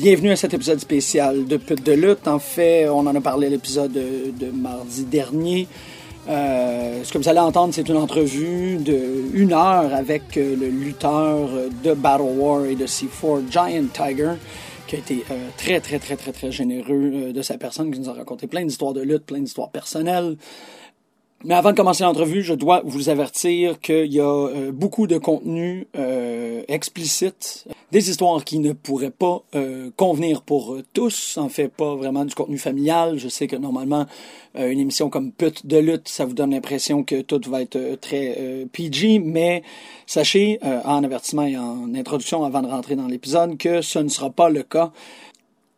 Bienvenue à cet épisode spécial de Pute de lutte. En fait, on en a parlé à l'épisode de, mardi dernier. Euh, ce que vous allez entendre, c'est une entrevue de une heure avec euh, le lutteur de Battle War et de C4, Giant Tiger, qui a été euh, très, très, très, très, très généreux euh, de sa personne, qui nous a raconté plein d'histoires de lutte, plein d'histoires personnelles. Mais avant de commencer l'entrevue, je dois vous avertir qu'il y a euh, beaucoup de contenu euh, explicite, des histoires qui ne pourraient pas euh, convenir pour euh, tous, en fait pas vraiment du contenu familial. Je sais que normalement, euh, une émission comme Pute de lutte, ça vous donne l'impression que tout va être très PG, mais sachez, en avertissement et en introduction avant de rentrer dans l'épisode, que ce ne sera pas le cas.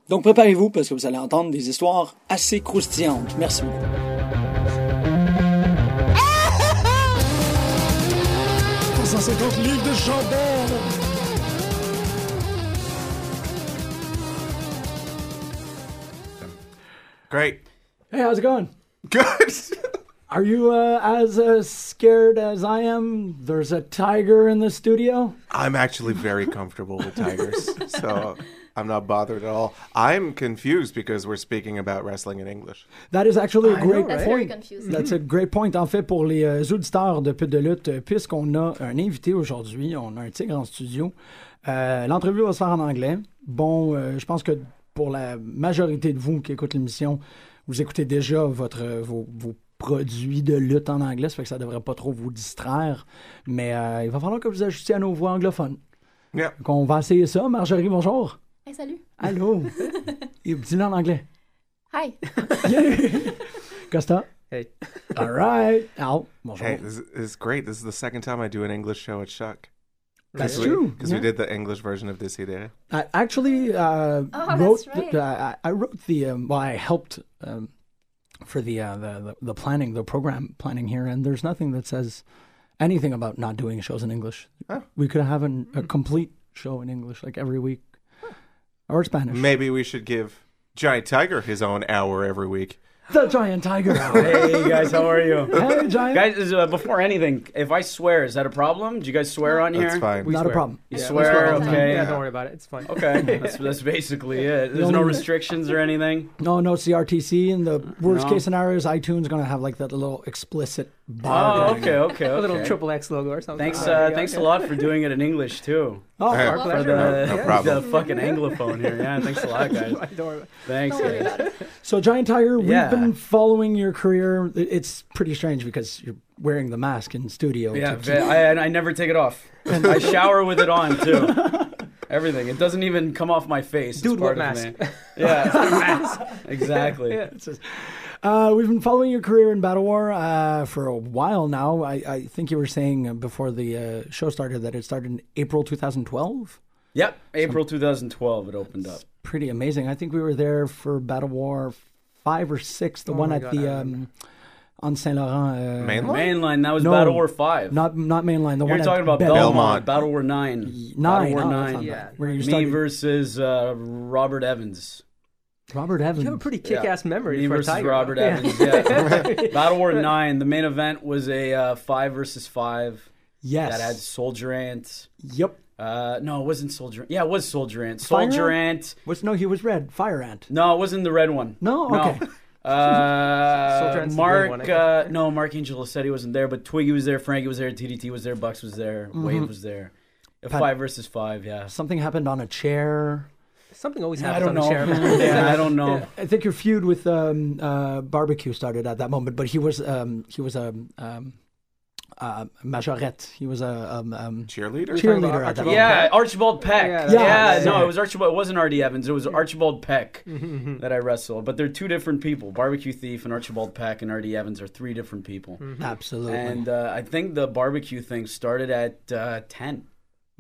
Donc préparez-vous parce que vous allez entendre des histoires assez croustillantes. Merci beaucoup. 150 livres de chandelle. Great. Hey, how's it going? Good. Are you uh, as uh, scared as I am? There's a tiger in the studio. I'm actually very comfortable with tigers, so I'm not bothered at all. I'm confused because we're speaking about wrestling in English. That is actually a great That's very point. That's a great point. En fait, pour les euh, auditeurs de Pute de lutte, euh, puisqu'on a un invité aujourd'hui, on a un tigre en studio. euh, L'entrevue va se faire en anglais. Bon, euh, je pense que pour la majorité de vous qui écoutent l'émission, vous écoutez déjà votre, vos, vos produits de lutte en anglais, ça fait que ça devrait pas trop vous distraire. Mais euh, il va falloir que vous ajustiez à nos voix anglophones. Yeah. Donc, on va essayer ça. Marjorie, bonjour. Hey, salut. Allô. Et Dis-le en anglais. Hi. Costa. Hey. All right. Al, bonjour. Hey, this is great. This is the second time I do an English show at CHOQ. That's we, true. Because yeah. we did the English version of Desidere. I actually uh, Oh, wrote. that's right. The, I, I wrote the. Um, well, I helped um, for the, uh, the the the planning, the program planning here, and there's nothing that says anything about not doing shows in English. Oh. We could have an, a complete show in English, like every week, or Spanish. Maybe we should give Giant Tiger his own hour every week. The giant tiger. Hey guys, how are you? hey, giant. Guys, uh, before anything, if I swear, is that a problem? Do you guys swear on here? That's fine. We Not a problem. You Yeah, swear, swear all okay. Yeah, don't worry about it. It's fine. Okay, that's, that's basically it. There's The no restrictions or anything. No, no, it's the and the worst No. case scenario is iTunes going to have like that little explicit bar. Oh, going okay, okay, A little triple X logo or something. Thanks, uh, yeah, thanks okay. a lot for doing it in English too. Oh, Hey, Our Well, For pleasure. the, No Yeah. problem. the fucking anglophone here. Yeah, thanks a lot, guys. Don't worry about it. Thanks, guys. So, Giant Tiger, we've Yeah. been following your career. It's pretty strange because you're wearing the mask in studio. Yeah, to- I, I never take it off. I shower with it on too. Everything. It doesn't even come off my face. It's Dude, what part of mask? me. Yeah, exactly. Yeah. Uh, we've been following your career in Battle War uh, for a while now. I, I think you were saying uh, before the uh, show started that it started in April 2012. Yep, April 2012 it opened up. Pretty amazing. I think we were there for Battle War five or six, the Oh one at God, the um, on Saint Laurent. Uh, Mainline? Mainline, that was No. Battle War 5. Not not mainline. The You're one talking about Belmont, Belmont. Battle War 9. Nine. Battle War oh, that's 9. Yeah. bad. Where you Me started versus uh, Robert Evans. Robert Evans. You have a pretty kick-ass memory Me for a versus tiger. Robert yeah. Evans. Yeah. Battle War 9. The main event was a uh, 5 versus 5 yes. that had Soldier Ant. Yep. Uh, no, it wasn't Soldier Yeah, it was Soldier Ant. Fire Soldier Ant? Ant. Was no, he was red. Fire ant. No, it wasn't the red one. No, okay. Uh, Soldier Ant's Mark, one, uh, no, Mark Angelo said he wasn't there, but Twiggy was there, Frankie was there, TDT was there, Bucks was there, Mm-hmm. Wave was there. A Pat- five versus five, yeah. Something happened on a chair. Something always happens. I don't on know. the chair. yeah, I don't know. I think your feud with um, uh, barbecue started at that moment, but he was um, he was a um, uh, majorette. He was a um, um, Cheerleader? cheerleader at that moment. Yeah, Archibald Peck. Yeah, Yeah, that's- no, it was Archibald. It wasn't Artie Evans. It was Archibald Peck Mm-hmm, that I wrestled. But they're two different people. Barbecue Thief and Archibald Peck and Artie Evans are three different people. mm-hmm. Absolutely. And uh, I think the barbecue thing started at uh, ten.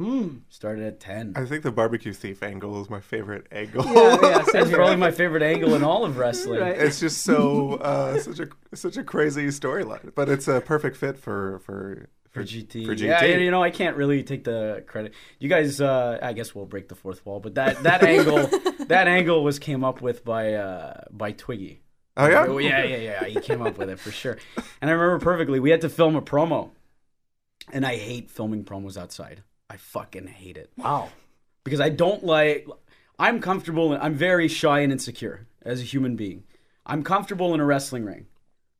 Hmm. Started at ten. I think the barbecue thief angle is my favorite angle. Yeah, yeah, same That's here. probably my favorite angle in all of wrestling. Right. it's just so uh, such a such a crazy storyline, but it's a perfect fit for for For GT. For GT. Yeah, you know, I can't really take the credit. You guys, uh, I guess we'll break the fourth wall, but that, that angle, that angle was came up with by uh, by Twiggy. Oh yeah. Oh, yeah, yeah, yeah. He came up with it for sure. And I remember perfectly. We had to film a promo, and I hate filming promos outside. I fucking hate it Wow. because I don't like. I'm comfortable. and I'm very shy and insecure as a human being. I'm comfortable in a wrestling ring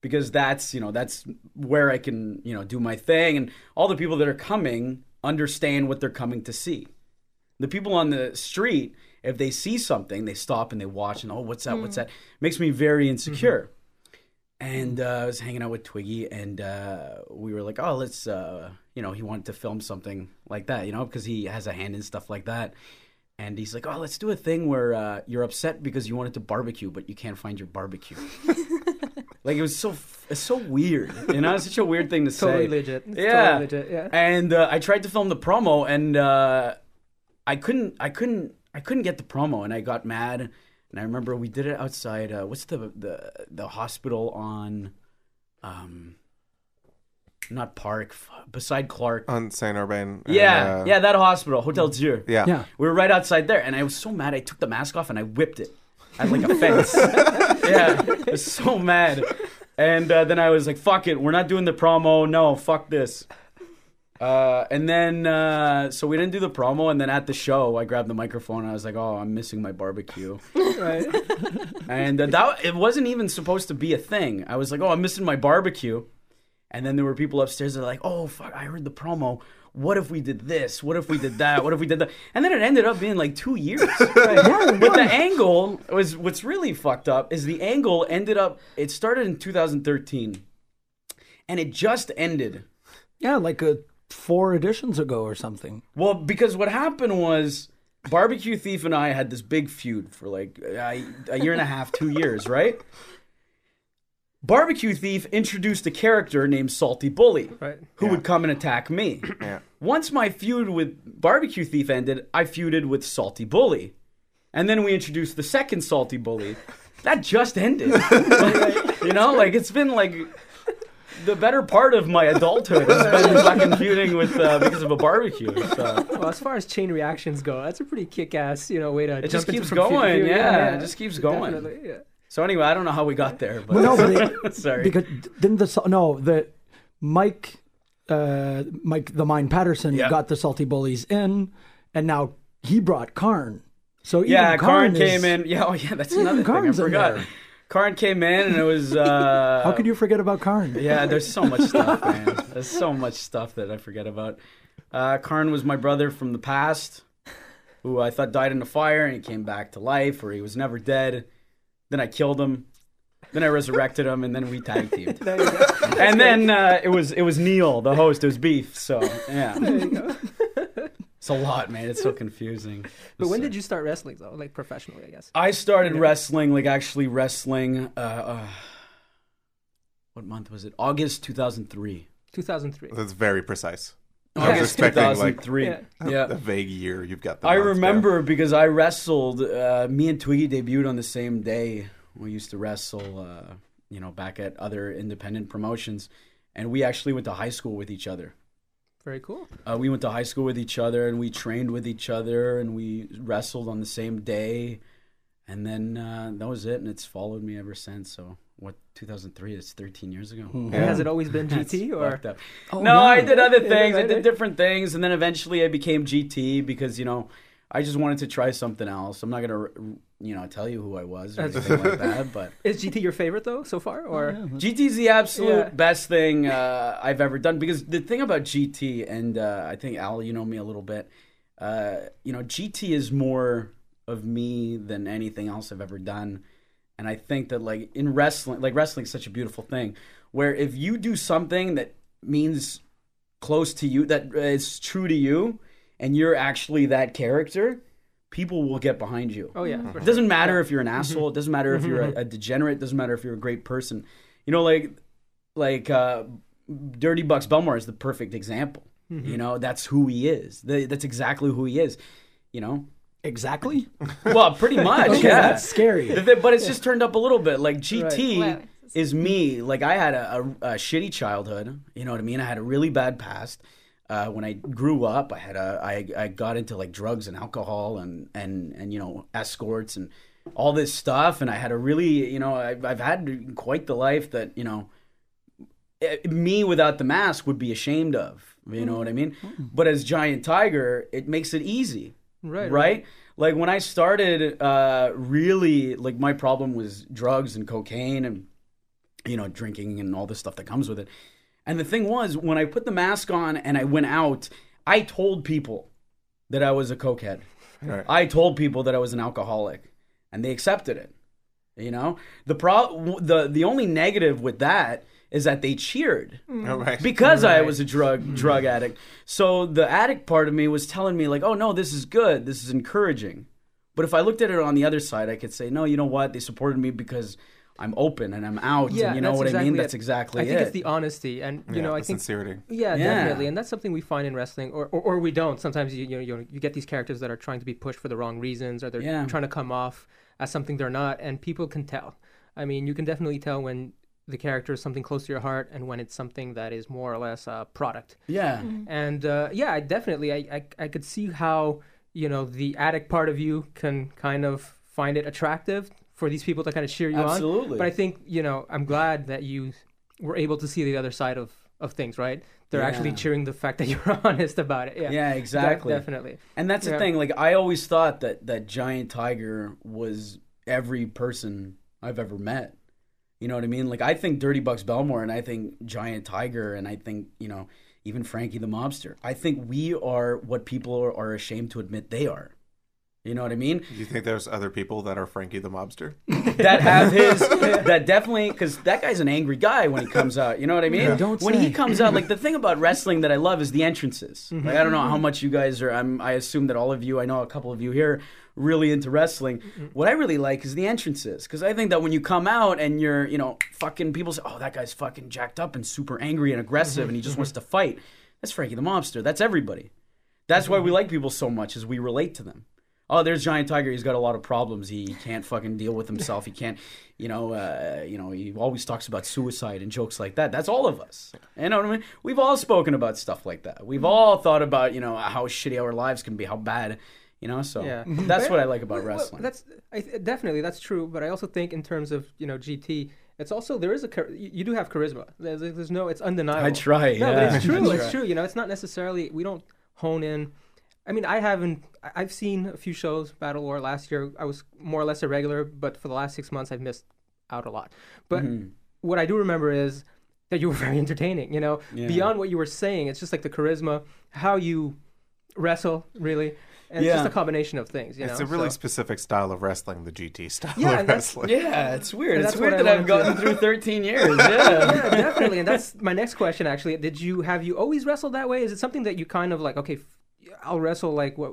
because that's you know that's where I can you know do my thing, and all the people that are coming understand what they're coming to see. The people on the street, if they see something, they stop and they watch and oh, what's that? What's mm. that? Makes me very insecure. Mm-hmm. And uh, I was hanging out with Twiggy, and uh, we were like, "Oh, let's," uh, you know, he wanted to film something like that, you know, because he has a hand in stuff like that. And he's like, "Oh, let's do a thing where uh, you're upset because you wanted to barbecue, but you can't find your barbecue." like it was so, it's so weird, you know, it's such a weird thing to Totally say. legit. Yeah. Totally legit. Yeah. And uh, I tried to film the promo, and uh, I couldn't, I couldn't, I couldn't get the promo, and I got mad. And I remember we did it outside. Uh, what's the the the hospital on, um, not Park, f- beside Clark. On Saint Urbain. and, yeah, uh, yeah, that hospital, Hotel Dieu. yeah. Yeah. We were right outside there, and I was so mad. I took the mask off and I whipped it at like a fence. yeah, I was so mad. And uh, then I was like, "Fuck it, we're not doing the promo. No, fuck this." Uh, and then, uh, so we didn't do the promo. And then at the show, I grabbed the microphone. and I was like, "Oh, I'm missing my barbecue." right. and uh, that it wasn't even supposed to be a thing. I was like, "Oh, I'm missing my barbecue," and then there were people upstairs that were like, "Oh, fuck! I heard the promo. What if we did this? What if we did that? What if we did that?" And then it ended up being like two years. but the angle was what's really fucked up is the angle ended up. It started in 2013, and it just ended. Yeah, like uh, four editions ago or something. Well, because what happened was Barbecue Thief and I had this big feud for like a, a year and a half, two years, right? Barbecue Thief introduced a character named Salty Bully, Right. who would come and attack me. Yeah. Once my feud with Barbecue Thief ended, I feuded with Salty Bully. And then we introduced the second Salty Bully. That just ended. you know, like it's been like the better part of my adulthood has been fucking feuding with uh, because of a barbecue. So. Well, as far as chain reactions go, that's a pretty kick-ass, you know, way to. It jump just keeps from going, feud to feud. yeah, it just keeps going. Yeah. So anyway, I don't know how we got there, but Well, no, but sorry. because didn't the no the Mike uh Mike the Mine Patterson Yeah. got the salty bullies in, and now he brought Karn. So even yeah, Karn is- came in. Yeah, oh yeah, that's another thing I Karn's in forgot. There. Karn came in, and it was. Uh, How could you forget about Karn? Yeah, there's so much stuff, man. There's so much stuff that I forget about. Uh, Karn was my brother from the past, who I thought died in a fire, and he came back to life, or he was never dead. Then I killed him. Then I resurrected him, and then we tag teamed. There you and then uh, it was it was Neil, the host. It was Beef. So yeah, There you go. it's a lot, man. It's so confusing. But when did you start wrestling though? Like professionally, I guess. I started Yeah. wrestling, like actually wrestling. Uh, uh, what month was it? August 2003. 2003. That's very precise. I Yeah. was expecting like 2003. Yeah. yeah. a vague year. You've got the I months down. remember because I wrestled. Uh, me and Twiggy debuted on the same day. We used to wrestle, uh, you know, back at other independent promotions, and we actually went to high school with each other. Very cool. Uh, we went to high school with each other, and we trained with each other, and we wrestled on the same day, and then uh, that was it, and it's followed me ever since. So, what 2003? It's 13 years ago. Yeah. has it always been GT or? up. Oh, no, yeah. I did other things. I did different things, and then eventually I became GT because you know I just wanted to try something else. I'm not gonna you know tell you who I was or anything like that, but Is GT your favorite though so far? Or GT's the absolute Yeah. best thing uh, I've ever done because the thing about GT and uh, I think Al, you know me a little bit. Uh, you know, GT is more of me than anything else I've ever done, and I think that like in wrestling, like wrestling is such a beautiful thing, where if you do something that means close to you, that is true to you, and you're actually that character, people will get behind you. oh yeah, It doesn't matter if you're an mm-hmm. asshole. It doesn't matter if you're a, mm-hmm. a degenerate. It doesn't matter if you're a great person. You know, like like uh, Dirty Bucks Belmore is the perfect example. Mm-hmm. You know, that's who he is. Th- That's exactly who he is. You know, Exactly. well, pretty much. Okay, yeah, that's scary. The thi- But it's just turned up a little bit. Like GT Right. is me. Like I had a, a, a shitty childhood. You know what I mean? I had a really bad past. Uh, when I grew up, I had a I, I got into like drugs and alcohol and and and you know escorts and all this stuff. And I had a really you know I've, I've had quite the life that you know eh, me without the mask would be ashamed of. You know what I mean? But as Giant Tiger, it makes it easy Right, right? Like when I started, uh, really, like my problem was drugs and cocaine and you know drinking and all the stuff that comes with it. And the thing was, when I put the mask on and I went out, I told people that I was a cokehead. Right. I told people that I was an alcoholic, and they accepted it. You know, the pro the the only negative with that is that they cheered Oh, right. because I was a drug drug addict. So the addict part of me was telling me like, "Oh no, this is good. This is encouraging." But if I looked at it on the other side, I could say, "No, you know what? They supported me because I'm open and I'm out, Yeah, and you know that's what I mean? it. That's exactly I think it." it's the honesty, and you yeah, know, I the think sincerity. Yeah, Yeah. definitely, and that's something we find in wrestling, or, or, or we don't. Sometimes you you know, you you get these characters that are trying to be pushed for the wrong reasons, or they're Yeah. trying to come off as something they're not, and people can tell. I mean, you can definitely tell when the character is something close to your heart, and when it's something that is more or less a product. yeah. And uh, yeah, I definitely, I, I I could see how you know the addict part of you can kind of find it attractive for these people to kind of cheer you on. Absolutely. But I think you know, I'm glad that you were able to see the other side of of things. Right? They're actually cheering the fact that you're honest about it. Yeah. Yeah, De- exactly. definitely. And that's the thing. Like I always thought that that giant tiger was every person I've ever met. You know what I mean? Like I think Dirty Bucks Belmore, and I think Giant Tiger, and I think you know even Frankie the Mobster. I think we are what people are, are ashamed to admit they are. You know what I mean? Do you think there's other people that are Frankie the mobster? that have his that definitely because that guy's an angry guy when he comes out. You know what I mean? Don't when say. he comes out, like the thing about wrestling that I love is the entrances. Mm-hmm. Like I don't know how mm-hmm. much you guys are. I'm, I assume that all of you, I know a couple of you here, really into wrestling. Mm-hmm. What I really like is the entrances because I think that when you come out and you're, you know, fucking people say, oh, that guy's fucking jacked up and super angry and aggressive and he just wants to fight. That's Frankie the Mobster. That's everybody. That's why we like people so much is we relate to them. Oh, there's Giant Tiger. He's got a lot of problems. He can't fucking deal with himself. He can't, you know, uh, you know. He always talks about suicide and jokes like that. That's all of us. You know what I mean? We've all spoken about stuff like that. We've all thought about, you know, how shitty our lives can be, how bad, you know. So Yeah. that's what I like about Well, wrestling. that's I, th- definitely that's true, but I also think in terms of you know GT, it's also there is a you you do have charisma. There's, there's no it's undeniable. I try. No, yeah. but it's true. It's true. You know, it's not necessarily we don't hone in. I mean, I haven't. I- I've seen a few shows. Battle War last year, I was more or less a regular, but for the last six months, I've missed out a lot. But Mm-hmm. what I do remember is that you were very entertaining. You know, Yeah. beyond what you were saying, it's just like the charisma, how you wrestle, really, and it's just a combination of things. You it's know, a really so- specific style of wrestling, the GT style Yeah, of and that's- wrestling. Yeah, it's weird. And It's weird that I've wanted to- gotten through 13 years. Yeah. yeah, definitely. And that's my next question. Actually, did you have you always wrestled that way? Is it something that you kind of like? Okay, f- I'll wrestle like what,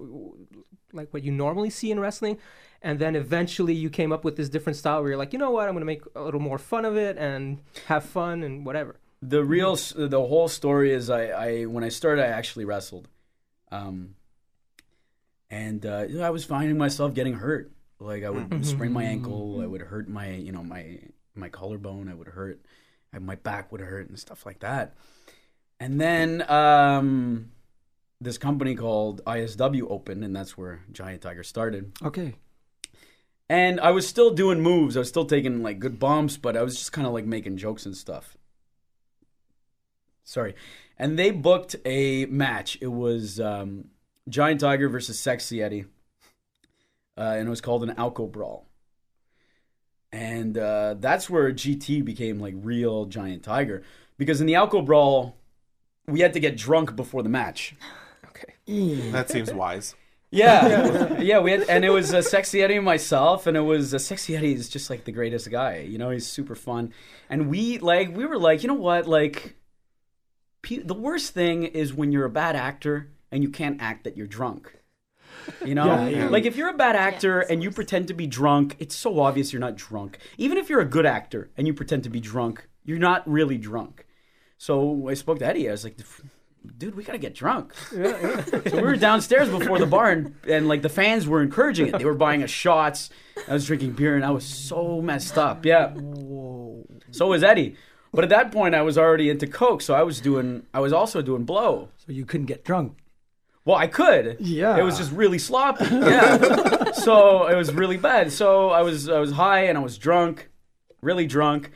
like what you normally see in wrestling, and then eventually you came up with this different style where you're like, you know what, I'm gonna make a little more fun of it and have fun and whatever. the real the whole story is I, I when I started I actually wrestled, um, and uh, I was finding myself getting hurt. Like I would sprain my ankle, I would hurt my you know my my collarbone, I would hurt, my back would hurt and stuff like that. And then um, this company called ISW opened, and that's where Giant Tiger started. Okay. And I was still doing moves. I was still taking like good bumps, but I was just kind of like making jokes and stuff. Sorry. And they booked a match. It was um, Giant Tiger versus Sexy Eddie. Uh, and it was called an Alco Brawl. And uh, that's where GT became like real Giant Tiger. Because in the Alco Brawl, we had to get drunk before the match. Okay. That seems wise. Yeah, yeah, we had, and it was a sexy Eddie and myself, and it was a sexy Eddie is just like the greatest guy. You know, he's super fun, and we like we were like, you know what, like, pe- the worst thing is when you're a bad actor and you can't act that you're drunk. You know, Yeah, yeah. like if you're a bad actor and you pretend to be drunk, it's so obvious you're not drunk. Even if you're a good actor and you pretend to be drunk, you're not really drunk. So I spoke to Eddie. I was like, dude, we gotta get drunk. So we were downstairs before the bar, and, and like the fans were encouraging it. They were buying us shots. I was drinking beer, and I was so messed up. Yeah. Whoa. So was Eddie. But at that point, I was already into coke, so I was doing. I was also doing blow. So you couldn't get drunk. Well, I could. Yeah. It was just really sloppy. Yeah. so it was really bad. So I was I was high and I was drunk, really drunk,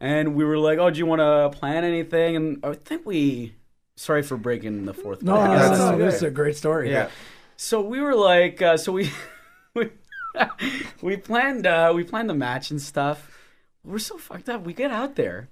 and we were like, "Oh, do you want to plan anything?" And I think we. Sorry for breaking the fourth. No, wall. no, that's no, this is a great story. Yeah. so we were like, uh, so we we, we planned uh, we planned the match and stuff. We're so fucked up. We get out there,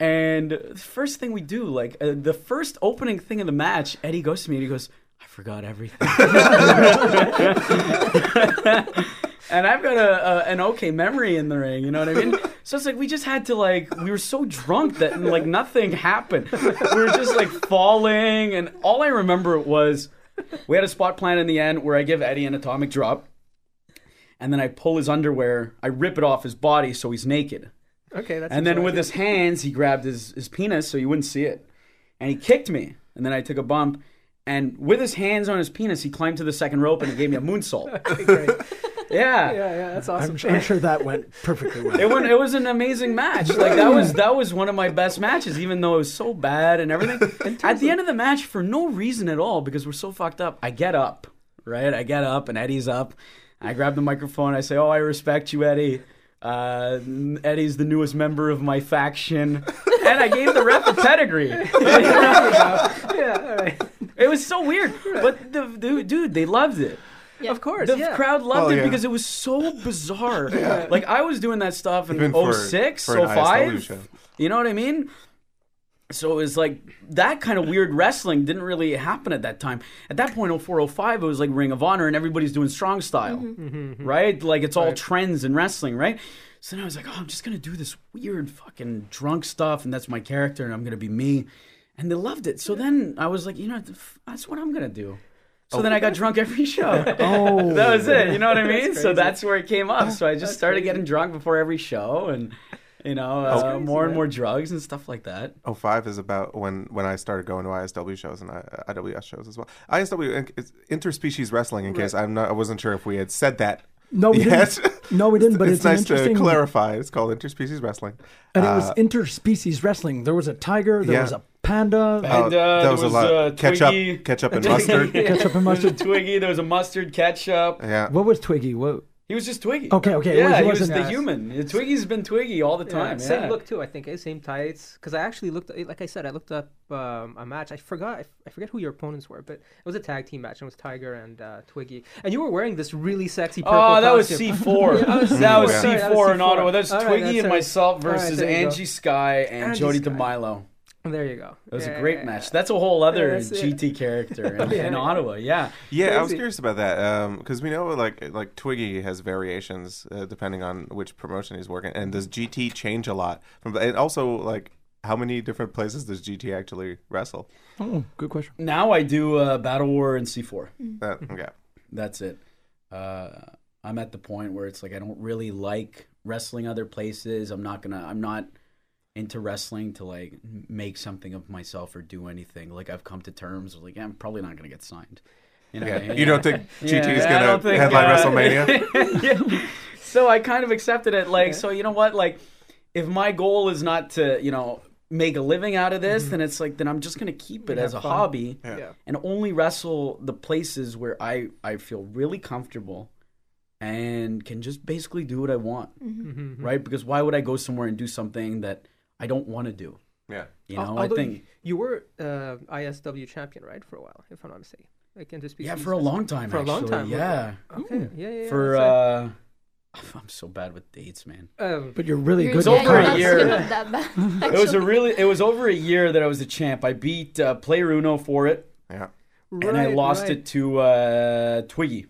and the first thing we do, like uh, the first opening thing of the match, Eddie goes to me and he goes, "I forgot everything." and I've got a, a an okay memory in the ring. You know what I mean? So it's like we just had to like we were so drunk that like nothing happened. We were just like falling, and all I remember was we had a spot plan in the end where I give Eddie an atomic drop, and then I pull his underwear, I rip it off his body so he's naked, Okay, that's and then with his hands he grabbed his his penis so you wouldn't see it, and he kicked me, and then I took a bump. And with his hands on his penis, he climbed to the second rope and he gave me a moonsault. Great. Yeah, Yeah, yeah, that's awesome. I'm, I'm sure that went perfectly well. it went, it was an amazing match. Like that was that was one of my best matches, even though it was so bad and everything. At the end of the match, for no reason at all, because we're so fucked up, I get up, right? I get up and Eddie's up. I grab the microphone. I say, "Oh, I respect you, Eddie. Uh, Eddie's the newest member of my faction." And I gave the ref a pedigree. yeah, all right. It was so weird, but the, the dude, they loved it. Of course, The yeah. crowd loved Oh, it yeah. because it was so bizarre. Like I was doing that stuff in Even for- 06, for an 05. You know what I mean? So it was like that kind of weird wrestling didn't really happen at that time. At that point, 04, 05, it was like Ring of Honor and everybody's doing strong style, mm-hmm. Mm-hmm, mm-hmm. right? Like it's all trends in wrestling, right? So then I was like, oh, I'm just gonna do this weird fucking drunk stuff, and that's my character, and I'm gonna be me. And they loved it. So then I was like, you know, that's what I'm gonna do. So then I got drunk every show. oh, that was it. You know what I mean? That's So that's where it came up. So I just started getting drunk before every show, and you know, uh, crazy, more and man. more drugs and stuff like that. Oh, five is about when when I started going to ISW shows and I, IWS shows as well. ISW is interspecies wrestling. In case I'm not, I wasn't sure if we had said that. no, we yet. didn't. No, we didn't. But it's, it's an nice to clarify. It's called interspecies wrestling. And it was Uh, interspecies wrestling. There was a tiger. There Yeah. was a panda. And, uh, there there was, was, a lot uh, ketchup, Twiggy. ketchup and mustard. Ketchup and There was a mustard. Twiggy. There was a mustard ketchup. yeah. What was Twiggy? What? He was just Twiggy. Okay, okay, Yeah, he he was wasn't- the Yes. human. Twiggy's been Twiggy all the Yeah, time. same yeah. look too. I think eh? same tights. Because I actually looked, like I said, I looked up um, a match. I forgot, I forget who your opponents were, but it was a tag team match. And it was Tiger and uh, Twiggy, and you were wearing this really sexy. Purple Oh, that was. C4. Yeah, that was that was C4. Sorry, C4 that was in Ottawa. That's All right, Twiggy that's and it. myself versus there you go. Angie Skye and Angie Jody Skye. D'Milo. There you go. It was Yeah, a great yeah, match. yeah. That's a whole other that's it. GT character in, Yeah, in. Ottawa. Yeah. Yeah, I was curious about that because we know like like Twiggy has variations uh, depending on which promotion he's working, and does GT change a lot? From and also like how many different places does GT actually wrestle? Oh, good question. Now I do uh, Battle War and C4. Uh, yeah, That's it. Uh, I'm at the point where it's like I don't really like wrestling other places. I'm not gonna. I'm not into wrestling to like make something of myself or do anything. Like I've come to terms with like yeah, I'm probably not gonna get signed. You know, yeah. You don't think GT is I gonna don't think, headline uh, WrestleMania? yeah. So I kind of accepted it. Like, so you know what? Like, if my goal is not to, you know, make a living out of this, then it's like then I'm just gonna keep it as a fun. hobby Yeah. and only wrestle the places where I I feel really comfortable and can just basically do what I want, Mhm. right? Because why would I go somewhere and do something that I don't want to do? yeah. You Al- know, I although think you were uh, ISW champion, right, for a while, if I'm not mistaken. Like interspecies. yeah, for a long time. For a long time, yeah. Okay. Yeah, yeah. yeah, For uh, I'm so bad with dates, man. Um, But you're really You're- good. It's over you're a year. bad, It was a really, it was over a year that I was a champ. I beat uh, Player Uno for it, Yeah. and I lost right. it to uh, Twiggy.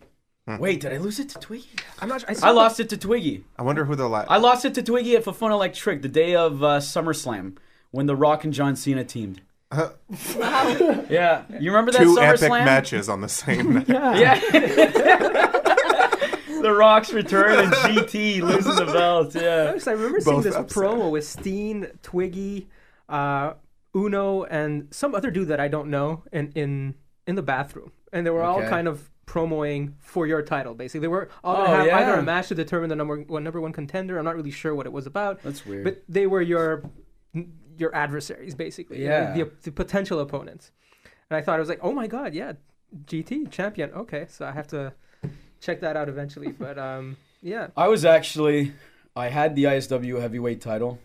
Wait, did I lose it to Twiggy? I'm not. I, I saw lost it to Twiggy. I wonder who the la- I lost it to Twiggy at Foufounes Electric the day of uh, SummerSlam when The Rock and John Cena teamed. Yeah, you remember that two epic SummerSlam? matches on the same night. Yeah. Yeah. the Rock's return and GT losing the belt. Yeah. Yes, I remember seeing Both this upset. promo with Steen, Twiggy, uh, Uno, and some other dude that I don't know in in in the bathroom, and they were all Okay. kind of promoing for your title. Basically, they were all Oh, gonna have yeah. either a match to determine the number one number one contender. I'm not really sure what it was about, That's weird. but they were your your adversaries, basically. you know, Yeah. the, the potential opponents. And I thought I was like, oh my god, yeah, GT champion. Okay, so I have to check that out eventually. But um, yeah. I was actually, I had the ISW heavyweight title,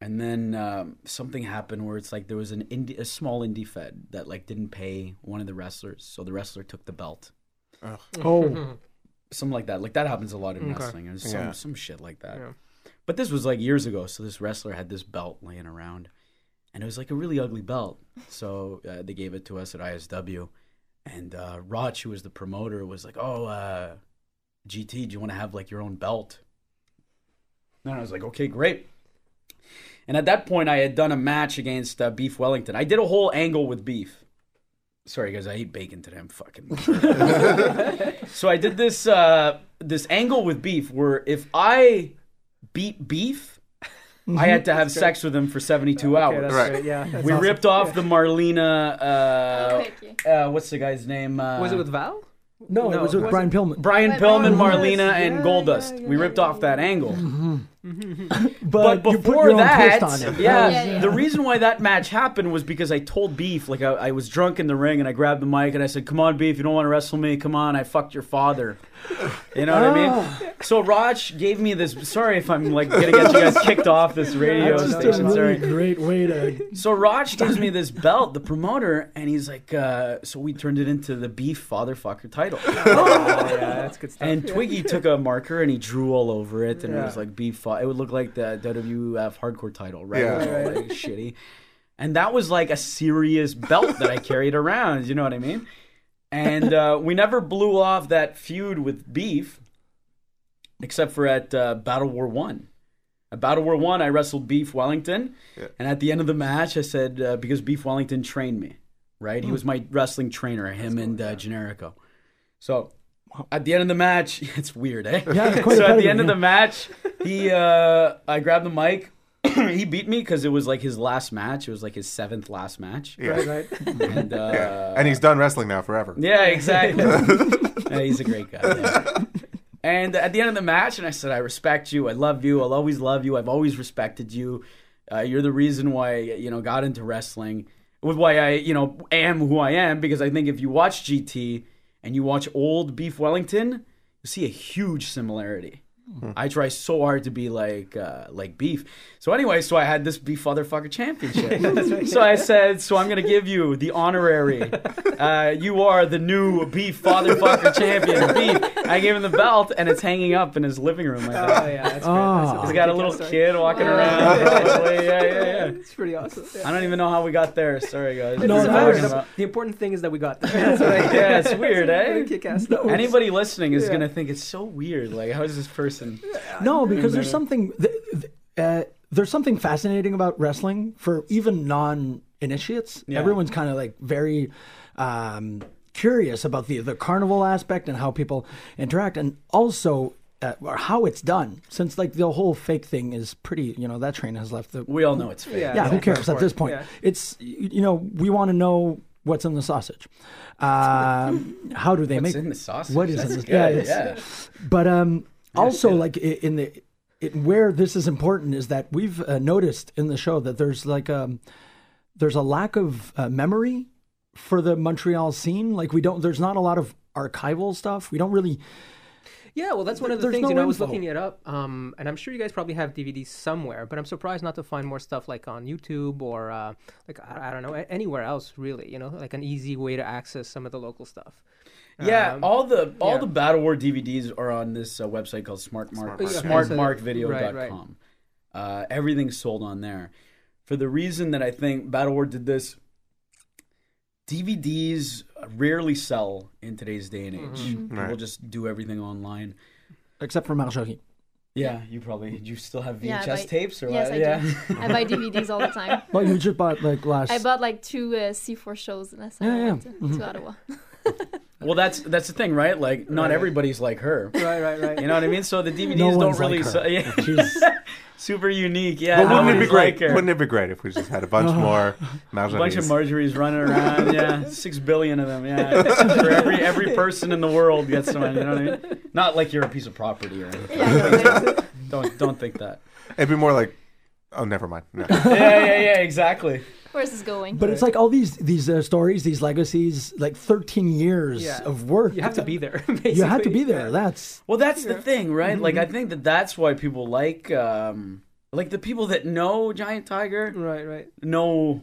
and then um, something happened where it's like there was an indie, a small indie fed that like didn't pay one of the wrestlers, so the wrestler took the belt. Oh, something like that. Like that happens a lot in Okay. wrestling. There's some Yeah. some shit like that. Yeah. But this was like years ago. So this wrestler had this belt laying around, and it was like a really ugly belt. So uh, they gave it to us at ISW, and uh, Raj, who was the promoter, was like, "Oh, uh, GT, do you want to have like your own belt?" And I was like, "Okay, great." And at that point, I had done a match against uh, Beef Wellington. I did a whole angle with Beef. Sorry, guys, I ate bacon today. I'm fucking. so I did this uh, this angle with Beef, where if I beat Beef, I had to have sex with him for 72 Okay, hours. that's Right. great. Yeah. that's we awesome. ripped off the Marlena. Uh, Thank uh, what's the guy's name? Uh, Was it with Val? no, it was with was Brian Pillman. Brian Right, Pillman, Marlena, yes. and Yeah, Goldust? yeah, yeah, we ripped yeah, off that angle. But, But you put before your that, twist on it. yeah, Yeah, yeah. the reason why that match happened was because I told Beef, like I, I was drunk in the ring, and I grabbed the mic and I said, "Come on, Beef, you don't want to wrestle me? Come on, I fucked your father." You know what I mean? So Raj gave me this. Sorry if I'm like gonna get you guys kicked off this radio That's just a station. really Sorry. great way to. So Raj gives me this belt, the promoter, and he's like, uh, so we turned it into the Beef Father Fucker title. Oh, yeah, that's good stuff. And Yeah. Twiggy took a marker and he drew all over it, and it was like beef. Fought. It would look like the WWF hardcore title, right? Yeah. It was like, shitty. And that was like a serious belt that I carried around. You know what I mean? And uh, we never blew off that feud with Beef, except for at uh, Battle War One. At Battle War One, I wrestled Beef Wellington, Yeah. and at the end of the match, I said uh, because Beef Wellington trained me, right? He was my wrestling trainer, him and uh, Generico. So at the end of the match, it's weird, eh? Yeah, quite so at the repetitive, end of the match, he, uh, I grabbed the mic. he beat me because it was like his last match. It was like his seventh last match. Yeah. Right, right. And, uh, Yeah. and he's done wrestling now forever. yeah, exactly. Yeah, he's a great guy. yeah. And at the end of the match, and I said, I respect you. I love you. I'll always love you. I've always respected you. Uh, you're the reason why, you know, got into wrestling. With why I, you know, am who I am. Because I think if you watch GT and you watch old Beef Wellington, you see a huge similarity. I try so hard to be like uh, like beef. So anyway, so I had this beef fatherfucker championship. so I said, so I'm gonna give you the honorary. Uh, you are the new beef fatherfucker champion. Beef. I gave him the belt, and it's hanging up in his living room. Like Oh, yeah, that's great. Ah. That's He's got a little kid walking around. Yeah. yeah, yeah, yeah. It's pretty awesome. Yeah. I don't even know how we got there. Sorry, guys. No, The, the important thing is that we got there. That's right. Yeah, it's weird, eh? Kick-ass. Anybody listening is Yeah. gonna think it's so weird. Like, how is this person? No, because there's something th- th- uh, there's something fascinating about wrestling for even non-initiates. Yeah. Everyone's kind of like very um, curious about the the carnival aspect and how people interact, and also. Uh, or how it's done, since like the whole fake thing is pretty, you know, that train has left the. We all know it's fake. Yeah. yeah, who cares at this point? Yeah. It's you you know, we want to know what's in the sausage. Um, how do they What's make in the sausage? What is That's in the good, yeah, yeah. But um, also like in the it, where this is important is that we've uh, noticed in the show that there's like um there's a lack of uh, memory for the Montreal scene. Like we don't there's not a lot of archival stuff. We don't really Yeah, well, that's one of the things. no you know, I was looking it up, um, and I'm sure you guys probably have DVDs somewhere, but I'm surprised not to find more stuff like on YouTube or uh, like I, I don't know anywhere else really. You know, like an easy way to access some of the local stuff. Yeah, Um, all the all yeah. the Battle War DVDs are on this uh, website called SmartMark, Smart Mark. Okay, so- SmartMarkVideo.com. right, right. Uh, everything's sold on there. For the reason that I think Battle War did this, DVDs rarely sell in today's day and age. Mm-hmm. People Right. just do everything online. except for Marjorie. Yeah, you probably do you still have VHS Yeah, buy- tapes or yes, what? I yeah. do. I buy DVDs all the time. But you just bought like last. I bought like two uh, C4 shows last time Yeah, I yeah. went to, Mhm. to Ottawa. well, that's that's the thing, right? Like not Right. everybody's like her. Right, right, right. You know what I mean? So the DVDs No don't one's really like her. sell. Yeah. Super unique. Yeah. But wouldn't it be great? like wouldn't it be great if we just had a bunch uh-huh. more A bunch of Marjorie's? Marjories running around. Yeah, six billion of them. Yeah, for every every person in the world gets one. You know what I mean? Not like you're a piece of property or anything. Yeah, Don't don't think that. It'd be more like, oh, never mind. No. Yeah, yeah, yeah. Exactly. Where's this going? But it's like all these these uh, stories, these legacies, like 13 years Yeah. of work. You have to be there. You have to be there. That's Well, that's the thing, right? Like, I think that that's why people like, um, like the people that know Giant Tiger Right, right. know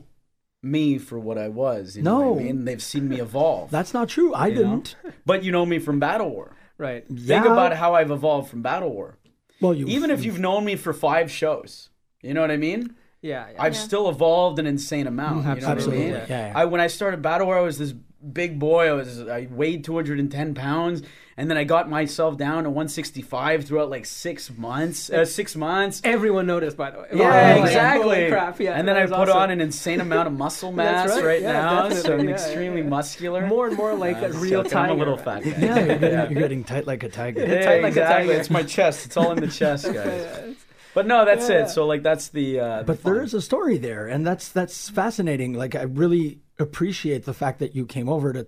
me for what I was. You know what No. I mean? They've seen me evolve. That's not true. I you know? didn't. But you know me from Battle War. Right. Think Yeah. about how I've evolved from Battle War. Well, you Even if you've known me for five shows, you know what I mean? Yeah. yeah. I've Yeah. still evolved an insane amount. You know what I absolutely, mean? yeah, yeah. I when I started Battle War, I was this big boy. I was I weighed 210 pounds, and then I got myself down to 165 throughout like six months. Uh, six months. Everyone noticed, by the way. Yeah, Oh, exactly. holy crap, yeah, and then I put awesome. on an insane amount of muscle mass That's right, right, yeah, now, so I'm yeah, extremely yeah. muscular. more and more like Uh, a real joking, tiger. I'm a little fat guy. yeah, you're getting, you're getting tight like a tiger. Yeah, tight like a exactly. tiger. It's my chest. It's all in the chest, guys. But no, that's Yeah. it. So like that's the. Uh, But there fun. is a story there, and that's that's fascinating. Like I really appreciate the fact that you came over to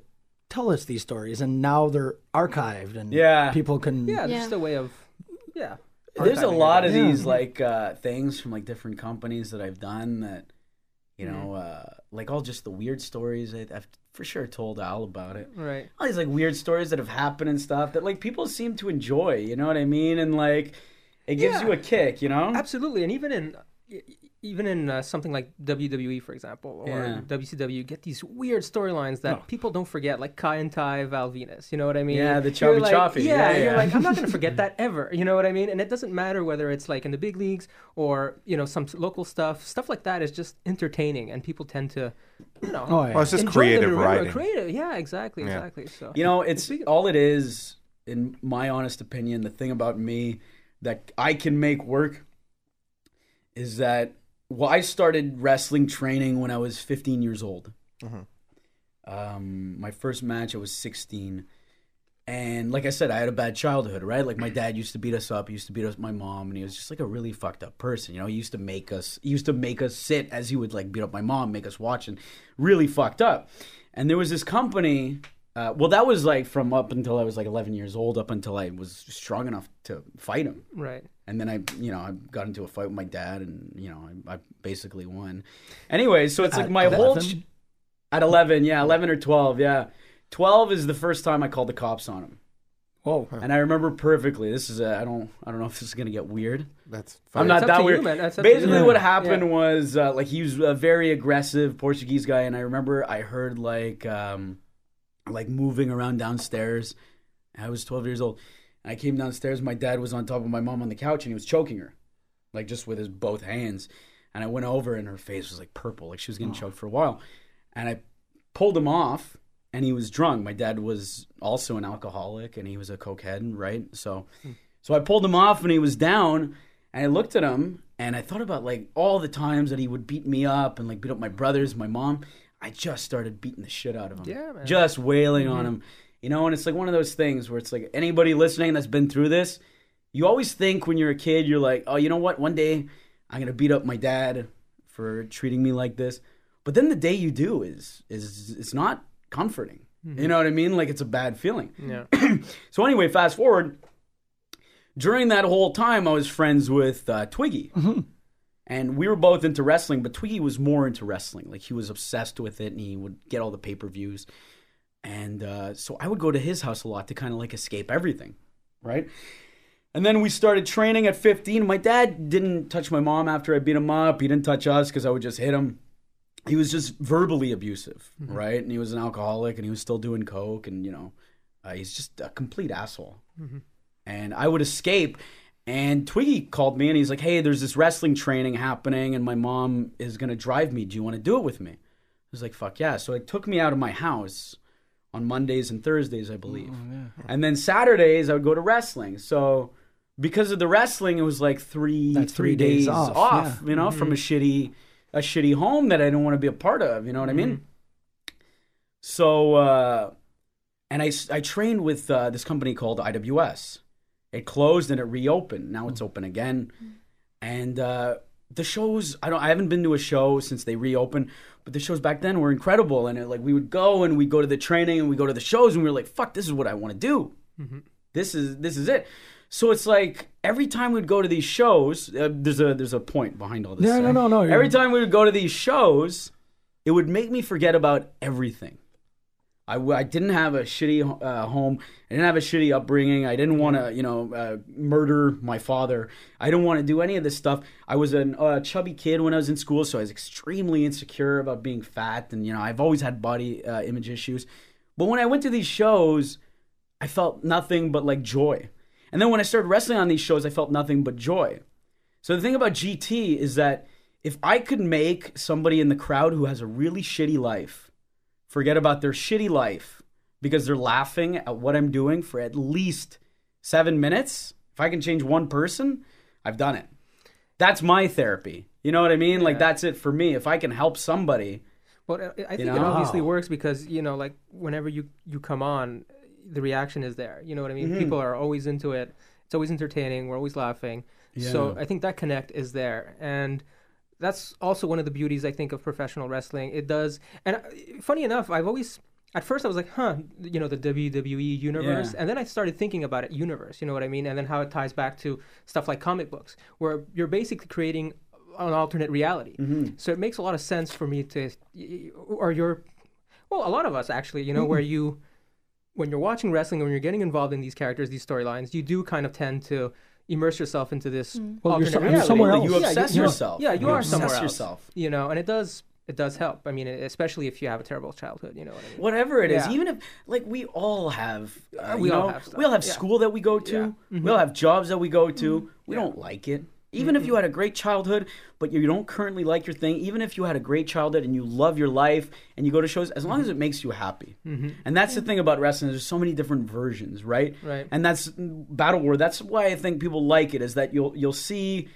tell us these stories, and now they're archived, and Yeah. people can. Yeah, Yeah. just a way of yeah. There's a lot of Yeah. these like uh, things from like different companies that I've done that, you know, uh, like all just the weird stories I, I've for sure told Al about it. Right. All these like weird stories that have happened and stuff that like people seem to enjoy. You know what I mean? And like it gives Yeah. you a kick. You know? Absolutely, and even in even in uh, something like WWE, for example, or Yeah. WCW, you get these weird storylines that Oh. people don't forget, like Kai En Tai, Val Venis. You know what I mean? Yeah, the You're choppy like, choppy. Yeah, Yeah, you're like, I'm not going to forget that ever. You know what I mean? And it doesn't matter whether it's like in the big leagues or you know some local stuff. Stuff like that is just entertaining, and people tend to, you know, Oh, yeah. Well, it's just creative to writing. Creative, yeah, exactly, Yeah. exactly. So You know, it's all it is, in my honest opinion, the thing about me that I can make work is that well, I started wrestling training when I was 15 years old. Um, my first match, I was 16. And like I said, I had a bad childhood, right? Like my dad used to beat us up. He used to beat us my mom, and he was just like a really fucked up person. You know, he used to make us, he used to make us sit as he would like beat up my mom, make us watch, and really fucked up. And there was this company. Uh, well, that was like from up until I was like 11 years old, up until I was strong enough to fight him. right. And then I, you know, I got into a fight with my dad, and you know, I, I basically won. Anyway, so it's like At my whole ch- at eleven, yeah, eleven or twelve, yeah. Twelve is the first time I called the cops on him, Whoa. and I remember perfectly. This is a, I don't I don't know if this is gonna get weird. That's fine. I'm not It's up that to you, weird. man. That's up to Basically, you. what Yeah. happened was uh, like he was a very aggressive Portuguese guy, and I remember I heard like um, like moving around downstairs. I was 12 years old. And I came downstairs. My dad was on top of my mom on the couch, and he was choking her, like just with his both hands. And I went over, and her face was like purple, like she was getting oh. choked for a while. And I pulled him off, and he was drunk. My dad was also an alcoholic, and he was a cokehead, right? So, hmm. so I pulled him off, and he was down. And I looked at him, and I thought about like all the times that he would beat me up and like beat up my brothers, my mom. I just started beating the shit out of him. Yeah, man. Just wailing on mm-hmm. him. You know, and it's like one of those things where it's like anybody listening that's been through this, you always think when you're a kid, you're like, oh, you know what? One day I'm gonna beat up my dad for treating me like this. But then the day you do is is it's not comforting. You mm-hmm. know what I mean? Like it's a bad feeling. Yeah. So anyway, fast forward. During that whole time, I was friends with uh, Twiggy, mm-hmm. And we were both into wrestling. But Twiggy was more into wrestling; like he was obsessed with it, and he would get all the pay per views. And uh, so I would go to his house a lot to kind of like escape everything, right? And then we started training at 15. My dad didn't touch my mom after I beat him up. He didn't touch us because I would just hit him. He was just verbally abusive, right? And he was an alcoholic, and he was still doing coke, and you know, uh, he's just a complete asshole. And I would escape. And Twiggy called me, and he's like, "Hey, there's this wrestling training happening, and my mom is gonna drive me. Do you want to do it with me?" I was like, "Fuck yeah!" So it took me out of my house on Mondays and Thursdays, I believe. And then Saturdays I would go to wrestling. So because of the wrestling, it was like three three three days, days off, off, you know, from a shitty a shitty home that I don't want to be a part of. You know what I mean? So uh, and I trained with uh, this company called IWS. It closed and it reopened. Now it's open again, and uh, the shows I don't I haven't been to a show since they reopened, but the shows back then were incredible. And it, like we would go and we go to the training and we go to the shows and we were like, fuck, this is what I want to do. This is this is it. So it's like every time we'd go to these shows, uh, there's a there's a point behind all this. No, no, no, you're- Every time we would go to these shows, it would make me forget about everything. I, w- I didn't have a shitty uh, home. I didn't have a shitty upbringing. I didn't want to, you know, uh, murder my father. I didn't want to do any of this stuff. I was a uh, chubby kid when I was in school, so I was extremely insecure about being fat, and you know, I've always had body uh, image issues. But when I went to these shows, I felt nothing but like joy. And then when I started wrestling on these shows, I felt nothing but joy. So the thing about GT is that if I could make somebody in the crowd who has a really shitty life forget about their shitty life because they're laughing at what I'm doing for at least seven minutes, if I can change one person, I've done it. That's my therapy. You know what I mean? Like, that's it for me. If I can help somebody, Well, I- think it know? obviously works because you know, like whenever you you come on, the reaction is there. You know what I Mm-hmm. mean? People are always into it. It's always entertaining. We're always laughing. So I think that connect is there, and that's also one of the beauties I think of professional wrestling. It does, and uh, funny enough, I've always. At first, I was like, "Huh," you know, the WWE universe, Yeah. and then I started thinking about it, universe. You know what I mean? And then how it ties back to stuff like comic books, where you're basically creating an alternate reality. Mm-hmm. So it makes a lot of sense for me to, or you're, well, a lot of us actually, you know, where you, when you're watching wrestling, when you're getting involved in these characters, these storylines, you do kind of tend to immerse yourself into this Well, you're alternate so- you're reality. somewhere else. you Yeah, obsess you- yourself. Yeah, you, You are obsess somewhere else. yourself. You know, and it does it does help. I mean, especially if you have a terrible childhood. You know what I mean? whatever it is, Yeah. even if like we all have, uh, we all know, have stuff. we all have Yeah. school that we go to, Yeah. Mm-hmm. we all have jobs that we go to. We don't like it. Even if you had a great childhood, but you don't currently like your thing, even if you had a great childhood and you love your life and you go to shows, as long as mm-hmm. it makes you happy. Mm-hmm. And that's the thing about wrestling. There's so many different versions, right? Right. And that's mm, Battle War. That's why I think people like it. Is that you'll you'll see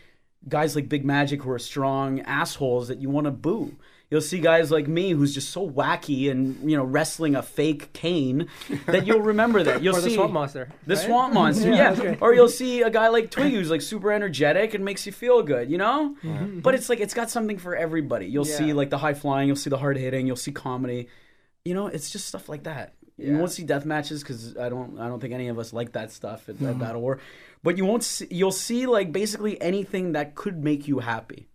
guys like Big Magic who are strong assholes that you want to boo. You'll see guys like me who's just so wacky and you know wrestling a fake cane that you'll remember that. You'll or the swamp monster. the right? swamp monster, Yeah, yeah. that's. Or you'll see a guy like Twiggy who's like super energetic and makes you feel good, you know? Mm-hmm. But it's like it's got something for everybody. You'll see like the high flying, you'll see the hard hitting, you'll see comedy. You know, it's just stuff like that. You won't see death matches because I don't I don't think any of us like that stuff at, at mm-hmm. Battle War. But you won't see, you'll see like basically anything that could make you happy.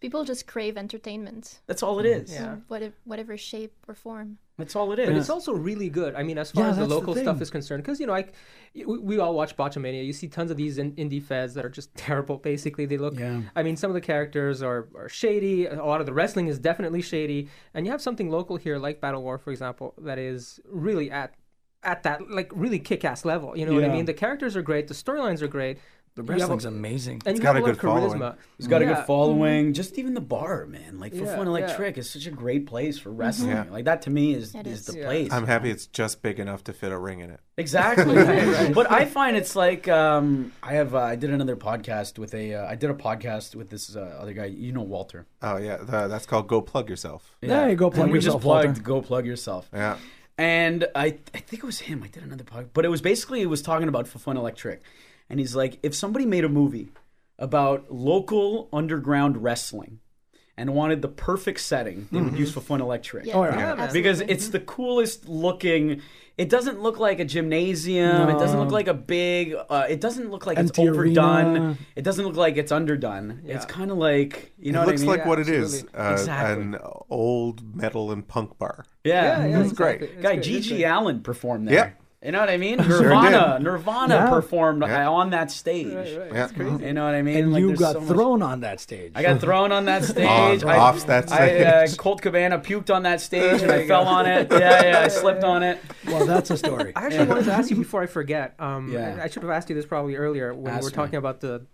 People just crave entertainment, That's all it mm, is. Yeah. in whatever, whatever shape or form. That's all it is. But it's also really good. I mean, as far Yeah, as the that's the local stuff is concerned, because you know, like we, we all watch Botchamania. You see tons of these in, indie feds that are just terrible. Basically, they look. Yeah. I mean, some of the characters are, are shady. A lot of the wrestling is definitely shady. And you have something local here, like Battle War, for example, that is really at at that like really kick-ass level. You know what I mean? The characters are great. The storylines are great. The You have a- wrestling's amazing. And you got have a a lot of good following. charisma. He's got a good following. Just even the bar, man. Like for Yeah, Fun yeah. Electric is such a great place for wrestling. Yeah. Like that to me is, It is is. the Yeah. place. I'm happy it's just big enough to fit a ring in it. Exactly. But I find it's like um, I have uh, I did another podcast with a uh, I did a podcast with this uh, other guy. You know Walter. Oh yeah, the, that's called go plug yourself. Yeah, you go, plug And we yourself, just plugged Walter. go plug yourself. Yeah. And I I think it was him. I did another podcast, but it was basically it was talking about Foufounes Electric, and he's like, if somebody made a movie about local underground wrestling and wanted the perfect setting, they would use Foufounes Electric. Yeah, Oh, yeah. Yeah, because it's the coolest looking. It doesn't look like a gymnasium. It doesn't look like a big. Uh, it doesn't look like Empty it's overdone. arena. It doesn't look like it's underdone. It's kind of like you know it what looks I mean? like what it is. absolutely. Uh, Exactly. An old metal and punk bar. yeah, Yeah, yeah, It's great. exactly. Guy great. It's GG great. Allin performed there. Yeah. You know what I mean? Sure Nirvana, did. Nirvana Yeah. performed Yeah. on that stage. Right, right. Yeah. Crazy. You know what I mean? And Like, you got so much- thrown on that stage. I got thrown on that stage. Off- I, off that stage. I, uh, stage. Colt Cabana puked on that stage and I fell on it. Yeah, yeah, I slipped on it. well, that's a story. I actually wanted to ask you before I forget. Um, Yeah. I, I should have asked you this probably earlier when we Ask were me. talking about the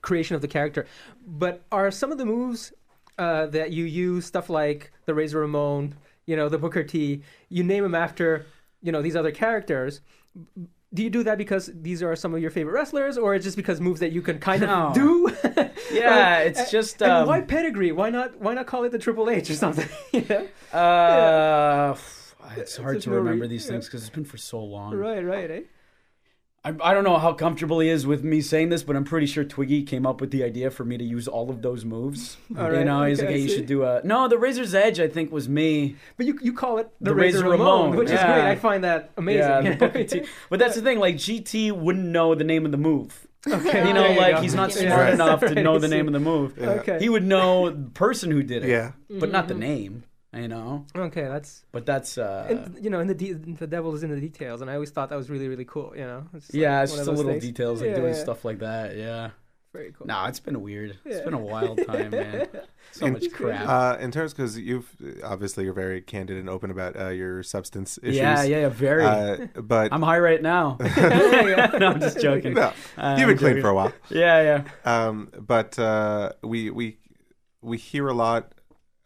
creation of the character. But are some of the moves uh, that you use stuff like the Razor Ramon, you know, the Booker T? You name them after you know these other characters. Do you do that because these are some of your favorite wrestlers, or it's just because moves that you can kind of No. do? Yeah, Or- it's just, And um, why pedigree? Why not? Why not call it the Triple H or something? you know? Uh, it's hard There's to remember re- these yeah. things because it's been for so long. Right, right, eh? I, I don't know how comfortable he is with me saying this, but I'm pretty sure Twiggy came up with the idea for me to use all of those moves. All you know, he's okay, like, hey, you should do a. No, the Razor's Edge, I think, was me. But you you call it the, The Razor, Razor Ramon, Ramon, which is great. I find that amazing. Yeah, the T. But that's the thing, like, GT wouldn't know the name of the move. okay, You oh, know, there like, go. he's not smart Right. enough to know the name of the move. Okay. He would know the person who did it, Yeah. but not the mm-hmm. name. You know, Okay, that's but that's uh, and, you know, in the de- the devil is in the details, and I always thought that was really really cool. You know, it's like yeah, it's one just of the little things. details like Yeah, doing yeah. stuff like that. Yeah. Very cool. No, it's been weird. It's been a wild time, man. So In- much crap. Uh, in terms, because you've obviously you're very candid and open about uh, your substance issues. yeah, yeah, yeah, very. Uh, but I'm high right now. no, I'm just joking. no, Uh, you've I'm been clean joking. for a while. Yeah, yeah. Um, but uh, we we we hear a lot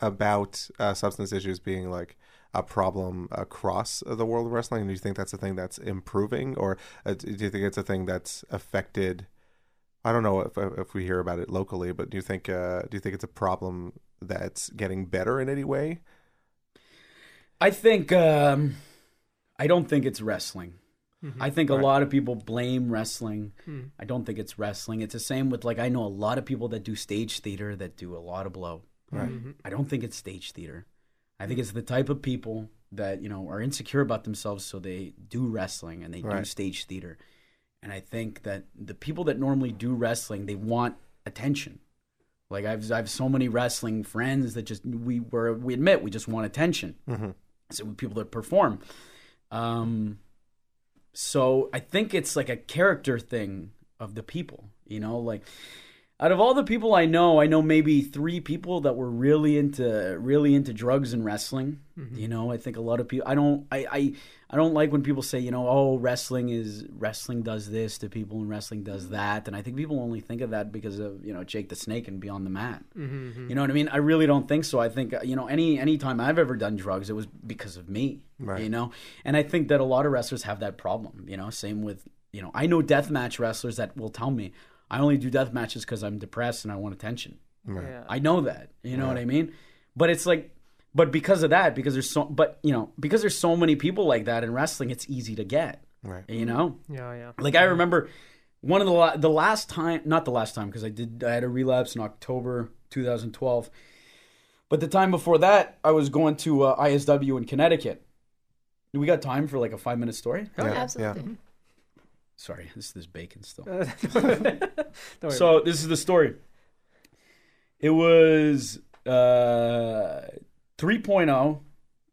about uh, substance issues being like a problem across the world of wrestling. Do you think that's a thing that's improving, or uh, do you think it's a thing that's affected? I don't know if if we hear about it locally, but do you think uh, do you think it's a problem that's getting better in any way? I think um, I don't think it's wrestling. Mm-hmm. I think a lot of people blame wrestling. Hmm. I don't think it's wrestling. It's the same with like I know a lot of people that do stage theater that do a lot of blow. Right. Mhm. I don't think it's stage theater. I think it's the type of people that you know are insecure about themselves, so they do wrestling and they do stage theater. And I think that the people that normally do wrestling, they want attention. Like I've I've so many wrestling friends that just we were we admit we just want attention. Mm-hmm. So with people that perform. Um, so I think it's like a character thing of the people, you know, like out of all the people I know, I know maybe three people that were really into really into drugs and wrestling. You know, I think a lot of people. I don't. I, I. I don't like when people say, you know, oh, wrestling is wrestling does this to people and wrestling does that, and I think people only think of that because of you know Jake the Snake and Beyond the Mat. Mhm. You know what I mean? I really don't think so. I think uh, you know any any time I've ever done drugs, it was because of me. Right. You know, and I think that a lot of wrestlers have that problem. You know, same with you know I know deathmatch wrestlers that will tell me I only do death matches because I'm depressed and I want attention. Right. Yeah. I know that. You know what I mean? But it's like, but because of that, because there's so, but you know, because there's so many people like that in wrestling, it's easy to get. Right. You know, yeah, yeah. like I remember one of the la- the last time, not the last time, because I did I had a relapse in October 2012, but the time before that, I was going to uh, ISW in Connecticut. Do we got time for like a five minute story? Yeah, Absolutely. Sorry, this is this bacon still. So this is the story. It was uh, 3.0,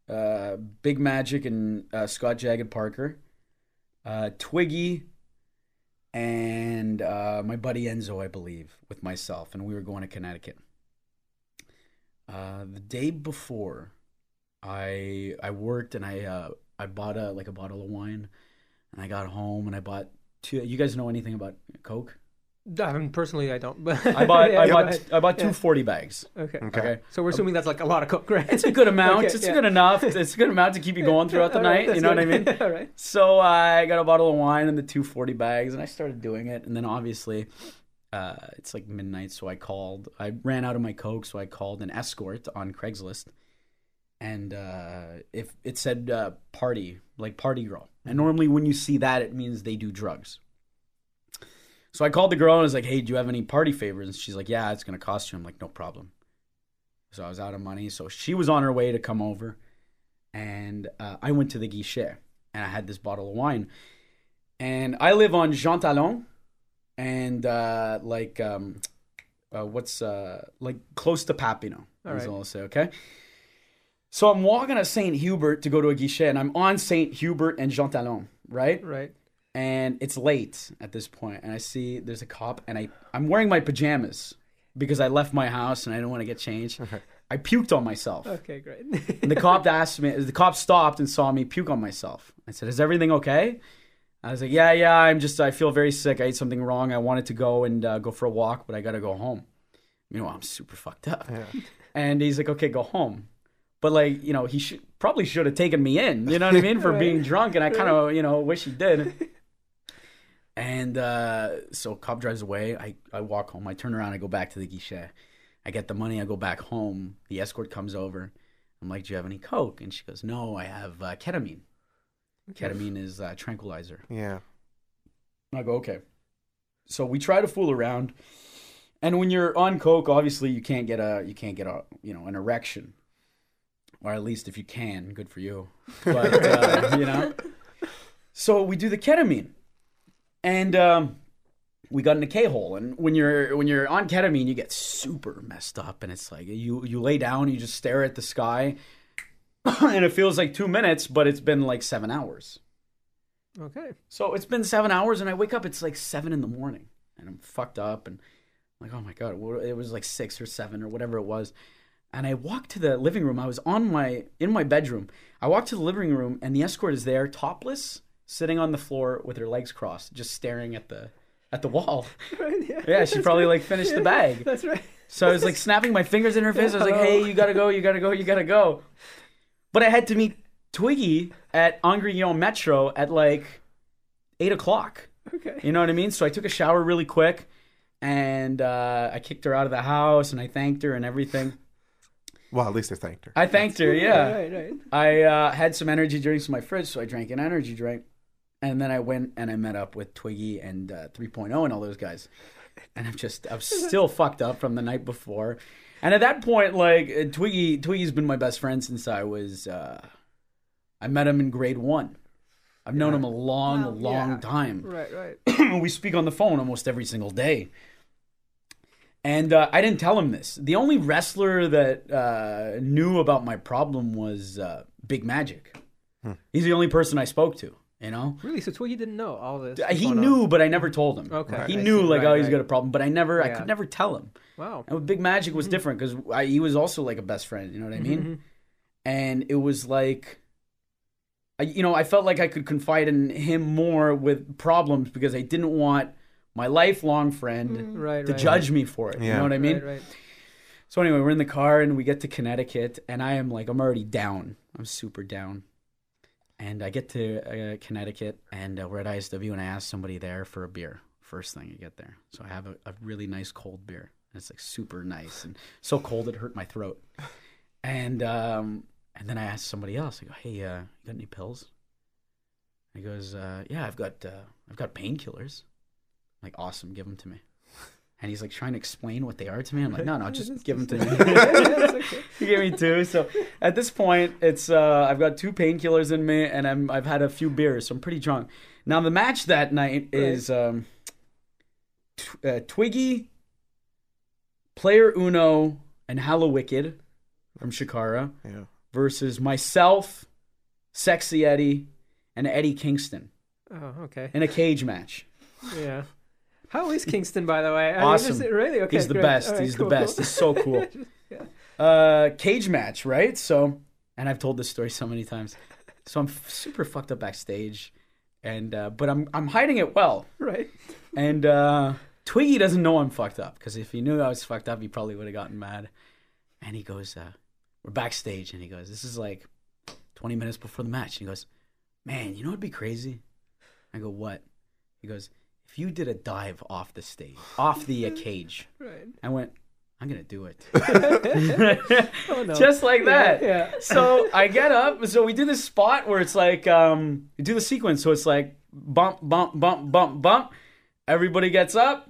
uh, Big Magic and uh, Scott Jagged Parker, uh, Twiggy, and uh, my buddy Enzo, I believe, with myself, and we were going to Connecticut. Uh, the day before, I I worked and I uh, I bought a like a bottle of wine, and I got home and I bought two. You guys know anything about Coke? I mean, personally, I don't. But I bought Yeah, I bought ahead. I bought two Yeah. 40 bags. Okay. Okay. Okay. So we're assuming that's like a lot of coke, right? It's a good amount. Okay, it's yeah. good enough. It's a good amount to keep you going throughout the All right, night. that's You know what I mean? All right. So I got a bottle of wine and the two forty bags, and I started doing it. And then obviously, uh, it's like midnight, so I called. I ran out of my coke, so I called an escort on Craigslist, and uh, if it said uh, party, like party girl. And normally, when you see that, it means they do drugs. So I called the girl and I was like, "Hey, do you have any party favors?" And she's like, "Yeah, it's gonna cost you." I'm like, "No problem." So I was out of money. So she was on her way to come over, and uh, I went to the guichet and I had this bottle of wine. And I live on Jean Talon, and uh, like um, uh, what's uh, like close to Papineau. All is right. all I'll say. Okay. So I'm walking to Saint Hubert to go to a guichet, and I'm on Saint Hubert and Jean Talon, right? Right. and it's late at this point and i see there's a cop and i i'm wearing my pajamas because i left my house and i do not want to get changed. I puked on myself. Okay, great. and the cop asked me the cop stopped and saw me puke on myself. I said is everything okay? I was like yeah yeah i'm just i feel very sick. I ate something wrong. I wanted to go and uh, go for a walk but i gotta go home. You know, i'm super fucked up. Yeah. and he's like okay go home but like you know he should probably should have taken me in you know what i mean for Right. being drunk and i kind of you know wish he did and uh, so cop drives away. I, I walk home. I turn around. I go back to the guichet. I get the money. I go back home. The escort comes over. I'm like, "Do you have any coke?" And she goes, "No, I have uh, ketamine. Ketamine is uh, tranquilizer." Yeah. And I go, "Okay." So we try to fool around, and when you're on coke, obviously you can't get a you can't get a you know an erection, or at least if you can, good for you. But uh, you know, so we do the ketamine, and um, we got in a K hole. And when you're when you're on ketamine, you get super messed up, and it's like you you lay down, you just stare at the sky, and it feels like two minutes, but it's been like seven hours. Okay. So it's been seven hours, and I wake up. It's like seven in the morning, and I'm fucked up, and I'm like, oh my god, it was like six or seven or whatever it was. And I walked to the living room. I was on my in my bedroom. I walked to the living room, and the escort is there, topless, sitting on the floor with her legs crossed, just staring at the at the wall. Right, yeah. Yeah, she probably like finished the bag. That's right. So I was like snapping my fingers in her face. I was like, "Hey, you gotta go, you gotta go, you gotta go." But I had to meet Twiggy at Angrignon Metro at like eight o'clock. Okay. You know what I mean? So I took a shower really quick, and uh, I kicked her out of the house, and I thanked her and everything. Well, at least I thanked her. I thanked her, yeah. Right, right. I uh, had some energy drinks in my fridge, so I drank an energy drink. And then I went and I met up with Twiggy and uh, 3.0 and all those guys. And I'm just, I'm still fucked up from the night before. And at that point, like, uh, Twiggy, Twiggy's been my best friend since I was, uh, I met him in grade one. I've known him a long, Wow. long Yeah. time. Right, right. we speak on the phone almost every single day. And uh, I didn't tell him this. The only wrestler that uh, knew about my problem was uh, Big Magic. He's the only person I spoke to. You know, Really? So Twiggy didn't know all this? Uh, he going on? knew, but I never told him. Okay, he I knew see. like, Right, oh, he's right. got a problem, but I never, I could never tell him. Wow. And Big Magic was different because he was also like a best friend. You know what I mean? And it was like, I, you know, I felt like I could confide in him more with problems because I didn't want my lifelong friend Right, to right. judge me for it. You know what I mean? Right, right. So anyway, we're in the car and we get to Connecticut, and I am like, I'm already down. I'm super down. And I get to uh, Connecticut, and uh, we're at ISW, and I ask somebody there for a beer. First thing I get there, so I have a, a really nice cold beer, and it's like super nice and so cold it hurt my throat. And um, and then I asked somebody else. I go, Hey, uh, you got any pills? He goes, uh, Yeah, I've got uh, I've got painkillers. I'm like, awesome, give them to me. And he's like trying to explain what they are to me. I'm like, no, no, just give them to me. he gave me two. So at this point, it's uh, I've got two painkillers in me, and I'm I've had a few beers, so I'm pretty drunk. Now the match that night is um, tw- uh, Twiggy, Player Uno, and Hallowicked from Chikara Yeah. versus myself, Sexy Eddie, and Eddie Kingston Oh, okay. in a cage match. Yeah. How is Kingston, by the way? I mean, Awesome. is it really? Okay, He's the great. best. Right, He's cool, the best. cool. He's so cool. Yeah. Uh, cage match, right? So, and I've told this story so many times. So I'm f- super fucked up backstage, and uh, but I'm I'm hiding it well. Right. And uh, Twiggy doesn't know I'm fucked up because if he knew I was fucked up, he probably would have gotten mad. And he goes, uh, "We're backstage," and he goes, "This is like 20 minutes before the match." And he goes, "Man, you know what'd be crazy?" I go, "What?" He goes, "If you did a dive off the stage, off the uh, cage." Right. I went, "I'm gonna do it." Oh, no. Just like that. Yeah. So I get up. So we do this spot where it's like um, we do the sequence. So it's like bump, bump, bump, bump, bump. Everybody gets up.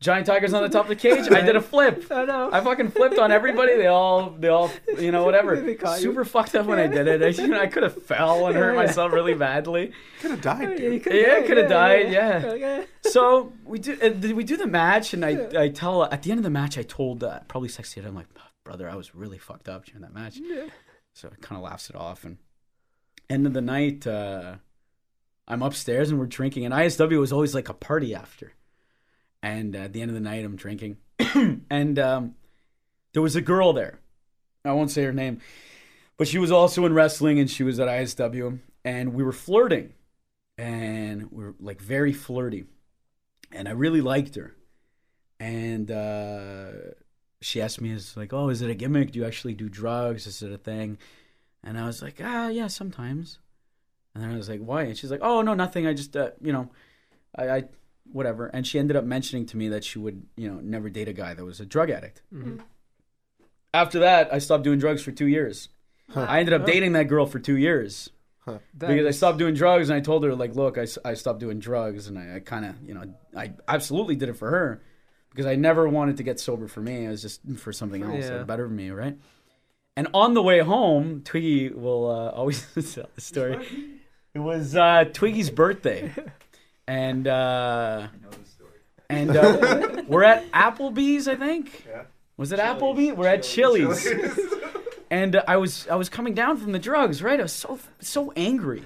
Giant tiger's on the top of the cage. I did a flip. I know. I fucking flipped on everybody. They all, they all, you know, whatever. They caught you. Super fucked up when I did it. I, you know, I could have fell and hurt Yeah, yeah. myself really badly. Could have died, Yeah, dude. you could've Yeah, died, coulda died, yeah. Okay. So we do, uh, we do the match, and I, I tell at the end of the match, I told uh, probably sexy. I'm like, brother, I was really fucked up during that match. Yeah. So it kind of laughs it off. And end of the night, uh, I'm upstairs and we're drinking. And ISW was always like a party after. And at the end of the night, I'm drinking. and um, there was a girl there. I won't say her name, but she was also in wrestling and she was at ISW. And we were flirting. And we were like very flirty. And I really liked her. And uh, she asked me, "Is like, oh, is it a gimmick? Do you actually do drugs? Is it a thing?" And I was like, "Ah, yeah, sometimes." And then I was like, "Why?" And she's like, "Oh, no, nothing. I just, uh, you know, I, I, whatever." And she ended up mentioning to me that she would, you know, never date a guy that was a drug addict. Mhm. After that, I stopped doing drugs for two years. I ended up dating that girl for two years That because I stopped doing drugs, and I told her like, "Look, I, I stopped doing drugs, and I, I kind of, you know, I absolutely did it for her because I never wanted to get sober for me. It was just for something else Yeah. that better for me, right?" And on the way home, Twiggy will uh, always tell the story. It was uh, Twiggy's birthday, and uh, and uh, we're at Applebee's, I think. Yeah. Was it Applebee's? We're at Chili's. and uh, I was I was coming down from the drugs, right? I was so so angry,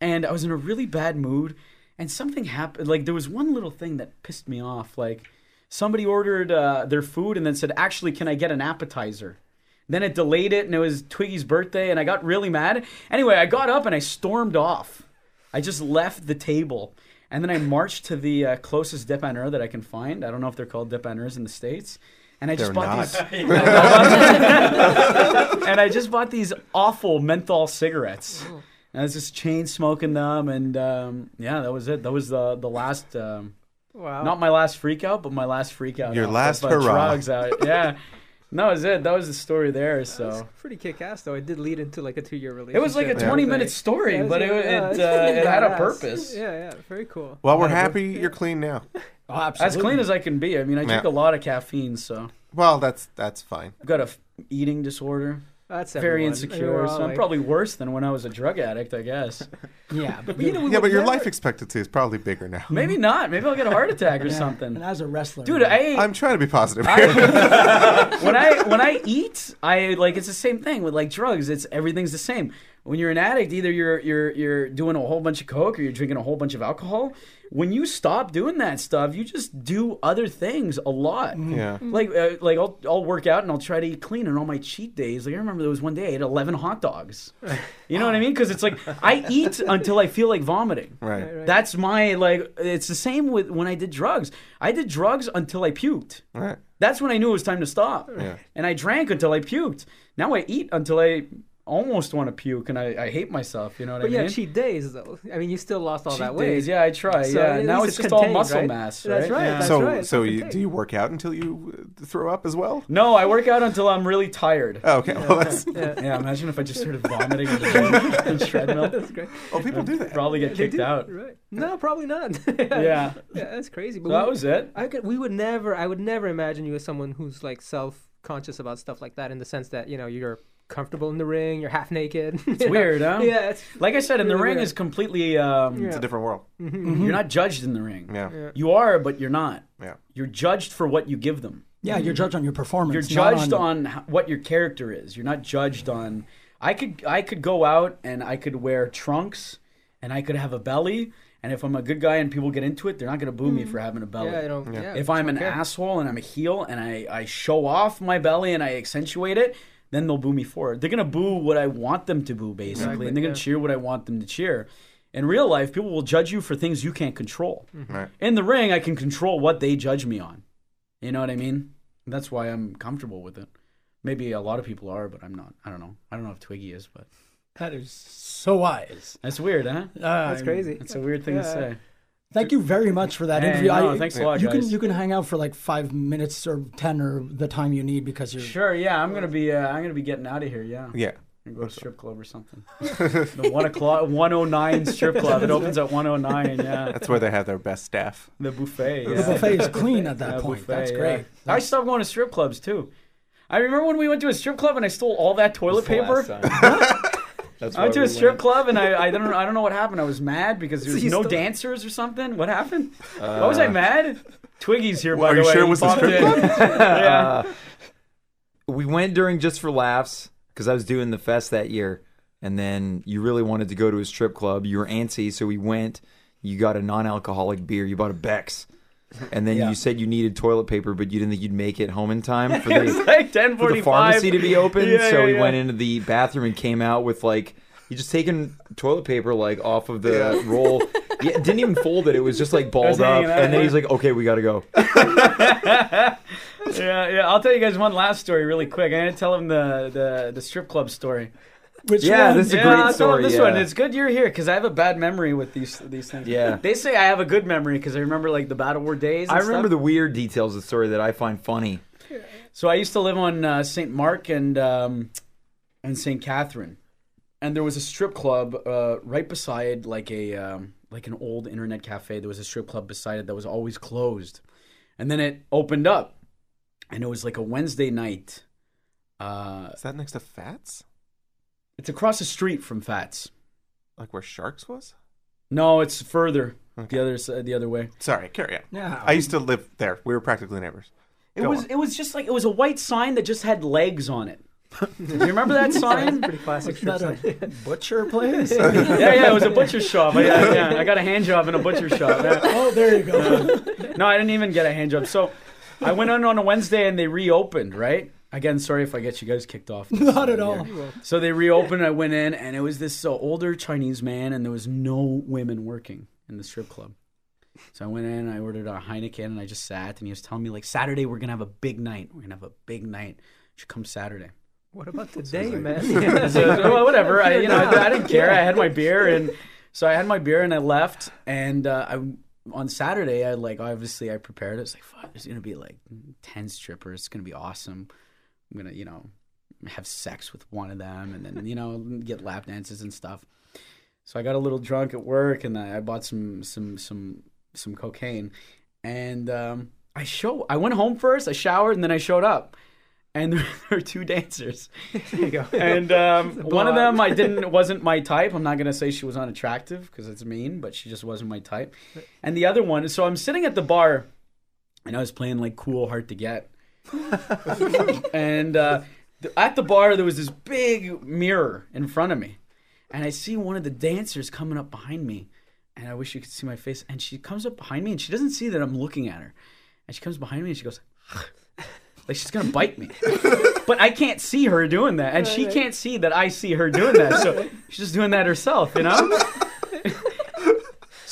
and I was in a really bad mood, and something happened. Like there was one little thing that pissed me off. Like somebody ordered uh, their food and then said, "Actually, can I get an appetizer?" Then it delayed it, and it was Twiggy's birthday, and I got really mad. Anyway, I got up and I stormed off. I just left the table, and then I marched to the uh, closest dépanneur that I can find. I don't know if they're called dépanneurs in the states. And I just They're bought not. these. and I just bought these awful menthol cigarettes. And I was just chain smoking them, and um, yeah, that was it. That was the the last. Um, Wow. not my last freak out, but my last freak out. Your off last of, uh, hurrah. drugs out. Yeah, And that was it. That was the story there. That's So pretty kick ass though. It did lead into like a two year relationship. it was like a and twenty everything. minute story, Yeah, but it yeah, it, uh, it had a badass. purpose. Yeah, yeah, very cool. Well, we're Yeah, happy you're clean now. Oh, As absolutely. clean as I can be. I mean, I drink Yeah. a lot of caffeine, so Well, that's that's fine. I've got a f- eating disorder. That's Very everyone. Insecure. we're all So I'm like- probably worse than when I was a drug addict, I guess. Yeah, but you know, we Yeah, would but your never- life expectancy is probably bigger now. Maybe not. Maybe I'll get a heart attack or Yeah. something. And as a wrestler, Dude, I I'm trying to be positive. I- when I when I eat, I like it's the same thing with like drugs. It's everything's the same. When you're an addict, either you're you're you're doing a whole bunch of coke or you're drinking a whole bunch of alcohol. When you stop doing that stuff, you just do other things a lot. yeah. Like uh, like I'll I'll work out and I'll try to eat clean. And on my cheat days, like I remember there was one day I ate 11 hot dogs. You know what I mean? Because it's like I eat until I feel like vomiting. Right. Right, right. That's my like. It's the same with when I did drugs. I did drugs until I puked. Right. That's when I knew it was time to stop. Yeah. And I drank until I puked. Now I eat until I almost want to puke, and I, I hate myself. You know what But I yeah, mean? cheat days though. I mean, you still lost all Cheat that weight. days, yeah, I try. So yeah, now it's it's just all muscle right? mass. That's right, Yeah. that's so right, so it's you do you work out until you uh, throw up as well? No, I work out until I'm really tired. Oh, okay. Well, that's, Yeah. Yeah, imagine if I just started vomiting in the treadmill. That's great. oh, people do that. Probably get They kicked out. Right? No, probably not. Yeah. yeah, that's crazy. But So that was it. I could. We would never. I would never imagine you as someone who's like self-conscious about stuff like that. In the sense that you know you're comfortable in the ring, you're half naked. It's weird, huh? Yeah. It's, Like I said, in the ring weird. is completely. Um, Yeah. It's a different world. Mhm. You're not judged in the ring. Yeah. Yeah. You are, but you're not. Yeah. You're judged for what you give them. yeah, you're judged on your performance. You're not judged on, h what your character is. You're not judged on. I could I could go out and I could wear trunks and I could have a belly. And if I'm a good guy and people get into it, they're not going to boo me for having a belly. Yeah, you know. Yeah. Yeah. if I'm an okay. asshole and I'm a heel and I, I show off my belly and I accentuate it, then they'll boo me for it. They're gonna boo what I want them to boo, basically, Exactly, and they're gonna yeah. cheer what I want them to cheer. In real life, people will judge you for things you can't control. Mm-hmm. Right. In the ring, I can control what they judge me on. You know what I mean? That's why I'm comfortable with it. Maybe a lot of people are, but I'm not. I don't know. I don't know if Twiggy is, but That is so wise. that's weird, huh? Uh, that's crazy. It's a weird thing to say. Thank you very much for that Hey, interview. no, I- thanks a lot, you guys. can you can hang out for like five minutes or ten or the time you need because you're Sure, yeah. I'm gonna be. Uh, I'm gonna be getting out of here. Yeah. Yeah. I'm go to strip club or something. the one o'clock, one oh nine strip club. It opens at one oh nine. Yeah. That's where they have their best staff. The buffet. the buffet is clean at that Yeah, point. buffet, That's yeah. great. I stopped going to strip clubs too. I remember when we went to a strip club and I stole all that toilet paper. I went to a strip club and I, I don't know I don't know what happened. I was mad because there was you no stole- dancers or something. What happened? Why was I mad? Twiggy's here by Are the you way. sure it was a strip in. yeah. Uh, we went during just for laughs because I was doing the fest that year, and then you really wanted to go to a strip club. You were antsy, so we went. You got a non-alcoholic beer. You bought a Beck's, and then Yeah. you said you needed toilet paper, but you didn't think you'd make it home in time for the like for the pharmacy to be open. Yeah, so yeah, we went into the bathroom and came out with like. You just taking toilet paper like off of the roll. Yeah, didn't even fold it. It was just like balled up. And then he's like, "Okay, we got to go." yeah, yeah. I'll tell you guys one last story really quick. I'm gonna tell him the the, the strip club story. Which Yeah, one? this is a yeah, great I'll story, this yeah. one. It's good you're here because I have a bad memory with these these things. Yeah. They say I have a good memory because I remember like the Battle War days. and I remember stuff. the weird details of the story that I find funny. So I used to live on uh, St. Mark and um, and St. Catherine, and there was a strip club uh, right beside like a um, like an old internet cafe. There was a strip club beside it that was always closed, and then it opened up, and it was like a Wednesday night. Uh, Is that next to Fats? It's across the street from Fats. Like where Sharks was? No, it's further Okay. the other s- uh, the other way. Sorry, carry on. Yeah. I used to live there. We were practically neighbors. It Go was on. it was just like it was a white sign that just had legs on it. Do you remember that sign? Pretty classic Is that strip a butcher place? yeah, yeah, it was a butcher shop. I, yeah, yeah, I got a hand job in a butcher shop. Yeah. oh, there you go. No, I didn't even get a hand job. So I went in on a Wednesday and they reopened, right? Again, sorry if I get you guys kicked off. Not at all. So they reopened. I went in, and it was this uh, older Chinese man, and there was no women working in the strip club. So I went in, I ordered a Heineken, and I just sat, and he was telling me like Saturday we're gonna have a big night. We're gonna have a big night. You should come Saturday. What about today, man? So, well, whatever. I, you know, I, I didn't care. I had my beer, and so I had my beer, and I left. And uh, I on Saturday, I like obviously I prepared it. It's like, fuck, there's gonna be like ten strippers. It's gonna be awesome. I'm gonna, you know, have sex with one of them, and then you know get lap dances and stuff. So I got a little drunk at work, and I bought some some some some cocaine, and um, I show. I went home first. I showered, and then I showed up. And there were two dancers, there you go. and um, one of them I didn't wasn't my type. I'm not gonna say she was unattractive because it's mean, but she just wasn't my type. And the other one, so I'm sitting at the bar, and I was playing like cool, hard to get. and uh, th- at the bar, there was this big mirror in front of me, and I see one of the dancers coming up behind me, and I wish you could see my face. And she comes up behind me, and she doesn't see that I'm looking at her, and she comes behind me, and she goes. Like she's gonna bite me, but I can't see her doing that, and she can't see that I see her doing that. So she's just doing that herself, you know.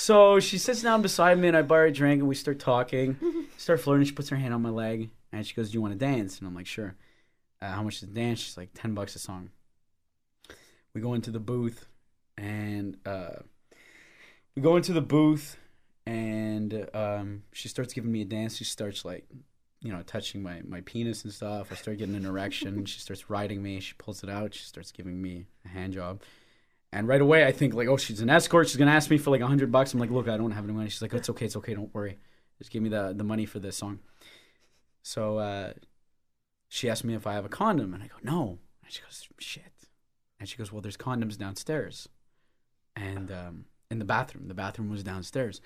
So she sits down beside me, and I buy her a drink, and we start talking, start flirting. She puts her hand on my leg, and she goes, "Do you want to dance?" And I'm like, "Sure." Uh, how much the dance? She's like, 10 bucks a song. We go into the booth, and uh, we go into the booth, and um, she starts giving me a dance. She starts like, you know, touching my my penis and stuff. I start getting an erection. She starts riding me. She pulls it out. She starts giving me a hand job. And right away, I think like, oh, she's an escort. She's gonna ask me for like a hundred bucks. I'm like, look, I don't have any money. She's like, it's okay, it's okay, don't worry. Just give me the the money for this song. So uh, she asked me if I have a condom, and I go, no. And she goes, shit. And she goes, well, there's condoms downstairs, and um, in the bathroom. The bathroom was downstairs.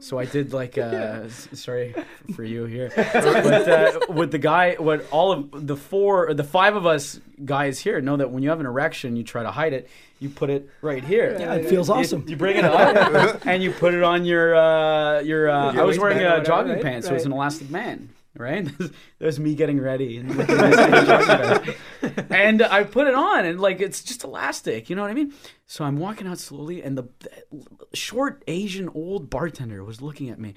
So I did like, uh, s- sorry for you here, but uh, with the guy, what all of the four, or the five of us guys here know that when you have an erection, you try to hide it. You put it right here. Yeah, it feels You- awesome. You, bring it up and you put it on your uh, your. Uh, Your I was wearing waistband or uh, whatever, jogging right? pants, so it's Right. an elastic band, right? There's me getting ready and, looking nice in a jogging pants. and I put it on, and like it's just elastic, you know what I mean? So I'm walking out slowly, and the, the short Asian old bartender was looking at me,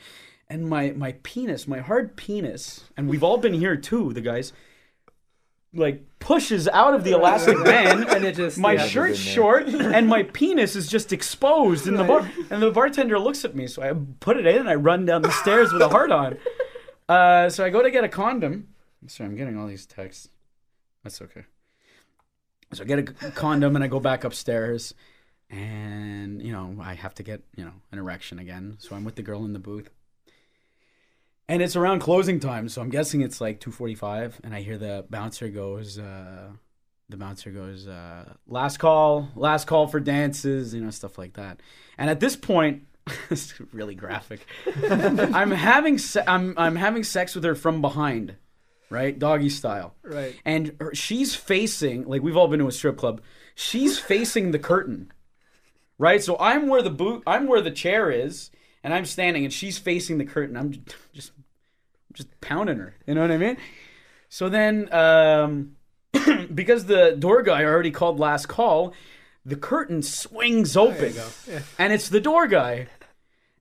and my my penis, my hard penis, and we've all been here too, the guys. Like pushes out of the elastic band, And it just my yeah. shirt's been there. short and my penis is just exposed in the bar. And the bartender looks at me, so I put it in and I run down the stairs with a heart on. Uh, so I go to get a condom. Sorry, I'm getting all these texts. That's okay. So I get a condom and I go back upstairs, and you know I have to get you know an erection again. So I'm with the girl in the booth. And it's around closing time, so I'm guessing it's like 2:45, and I hear the bouncer goes, uh, the bouncer goes, uh, "Last call, last call for dances," you know, stuff like that. And at this point, it's really graphic. I'm having se- I'm I'm having sex with her from behind, right, doggy style, Right. and her, she's facing like we've all been to a strip club. She's facing the curtain, right? So I'm where the boot, I'm where the chair is, and I'm standing, and she's facing the curtain. I'm just just pounding her. You know what I mean? So then, um, because the door guy already called last call, the curtain swings open, and it's the door guy,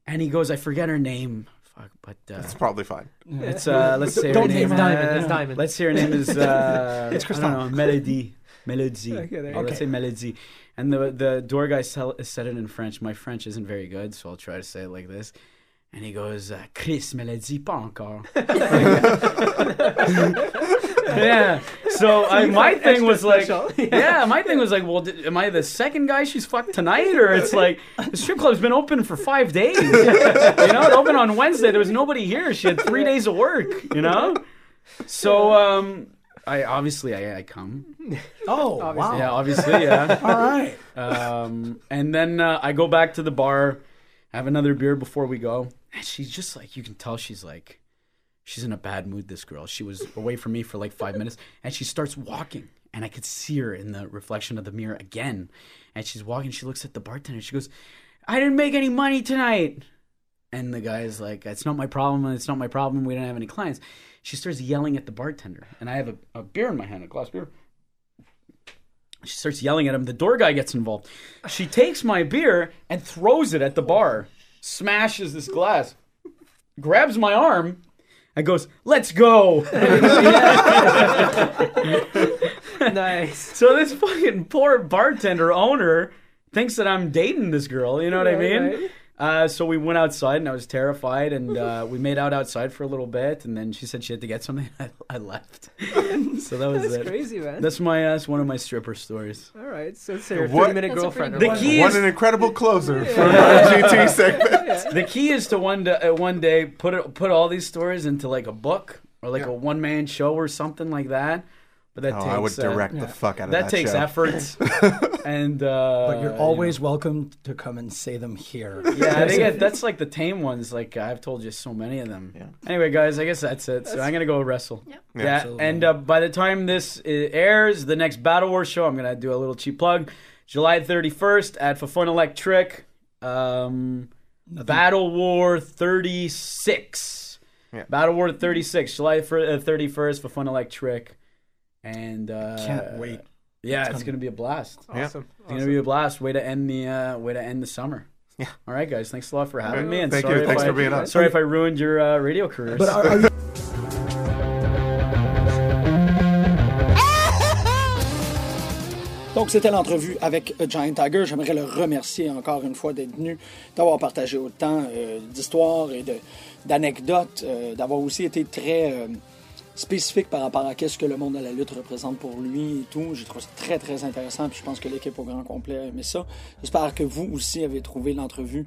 and he goes, "I forget her name." Fuck, but uh, It's probably fine. it's uh, let's say her Don't name. name her. Diamond. uh, It's Diamond. Let's say her name is uh, It's I don't know, Melody. Melody. Okay, there you go. let's say Melody. And the the door guy sell, said it in French. My French isn't very good, so I'll try to say it like this. And he goes, uh, Chris Melody, pas encore. yeah. So I, my thing was like, yeah, my thing was like, well, did, am I the second guy she's fucked tonight, or it's like the strip club's been open for five days. you know, it opened on Wednesday. There was nobody here. She had three days of work. You know, so um, I obviously I, I come. Oh, wow. Yeah, obviously, yeah. All right. Um, and then uh, I go back to the bar, have another beer before we go. And she's just like, you can tell she's like, she's in a bad mood, this girl. She was away from me for like five minutes and she starts walking. and I could see her in the reflection of the mirror again. And she's walking. She looks at the bartender. She goes, "I didn't make any money tonight." And the guy's like, "It's not my problem. It's not my problem. We don't have any clients." She starts yelling at the bartender, and I have a, a beer in my hand, a glass beer. She starts yelling at him. The door guy gets involved. She takes my beer and throws it at the bar, smashes this glass, grabs my arm, and goes, "Let's go." nice. so this fucking poor bartender owner thinks that I'm dating this girl. You know what I mean? right. Uh, so we went outside, and I was terrified, and uh, we made out outside for a little bit, and then she said she had to get something. I, I left. so that was That's it. crazy, man. That's my uh, that's one of my stripper stories. All right, so it's your What- 30 minute That's a girlfriend. pretty or The what? key What is an incredible closer for our GT segment. the key is to one day, uh, one day put it, put all these stories into like a book or like a one man show or something like that. But that Oh, takes I would uh, direct the fuck out of that, that. takes show. effort, and uh, But you're you always welcome to come and say them here. yeah. I think that's like the tame ones. Like I've told you so many of them. Yeah. Anyway, guys, I guess that's it. So I'm gonna go wrestle. Yeah. Yeah. Yeah, Absolutely. and uh, by the time this uh, airs, the next Battle War show, I'm gonna do a little cheap plug. July 31st at Foufounes Electric. Um, Battle War 36. Yeah. Battle War 36, July fir- uh, 31st, Foufounes Electric. And uh, Can't wait. Yeah, it's, gonna- gonna be a blast. Yeah. Awesome. It's gonna be a blast. Way to end the uh, way to end the summer. Yeah. All right, guys. Thanks a lot for having Okay. me. And Thank sorry you. Thanks I, for being on. Sorry if I ruined your uh, radio careers. But are, are you Donc, c'était l'entrevue avec Giant Tiger. J'aimerais le remercier encore une fois d'être venu, d'avoir partagé autant euh, d'histoires et de- d'anecdotes, euh, d'avoir aussi été très euh, spécifique par rapport à qu'est-ce que le monde de la lutte représente pour lui et tout. J'ai trouvé ça très, très intéressant. Puis je pense que l'équipe au grand complet a aimé ça. J'espère que vous aussi avez trouvé l'entrevue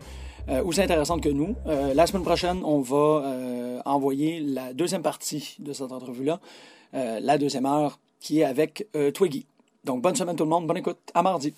euh, aussi intéressante que nous. Euh, la semaine prochaine, on va euh, envoyer la deuxième partie de cette entrevue-là, la deuxième heure, qui est avec Twiggy. Donc, bonne semaine tout le monde, bonne écoute, à mardi.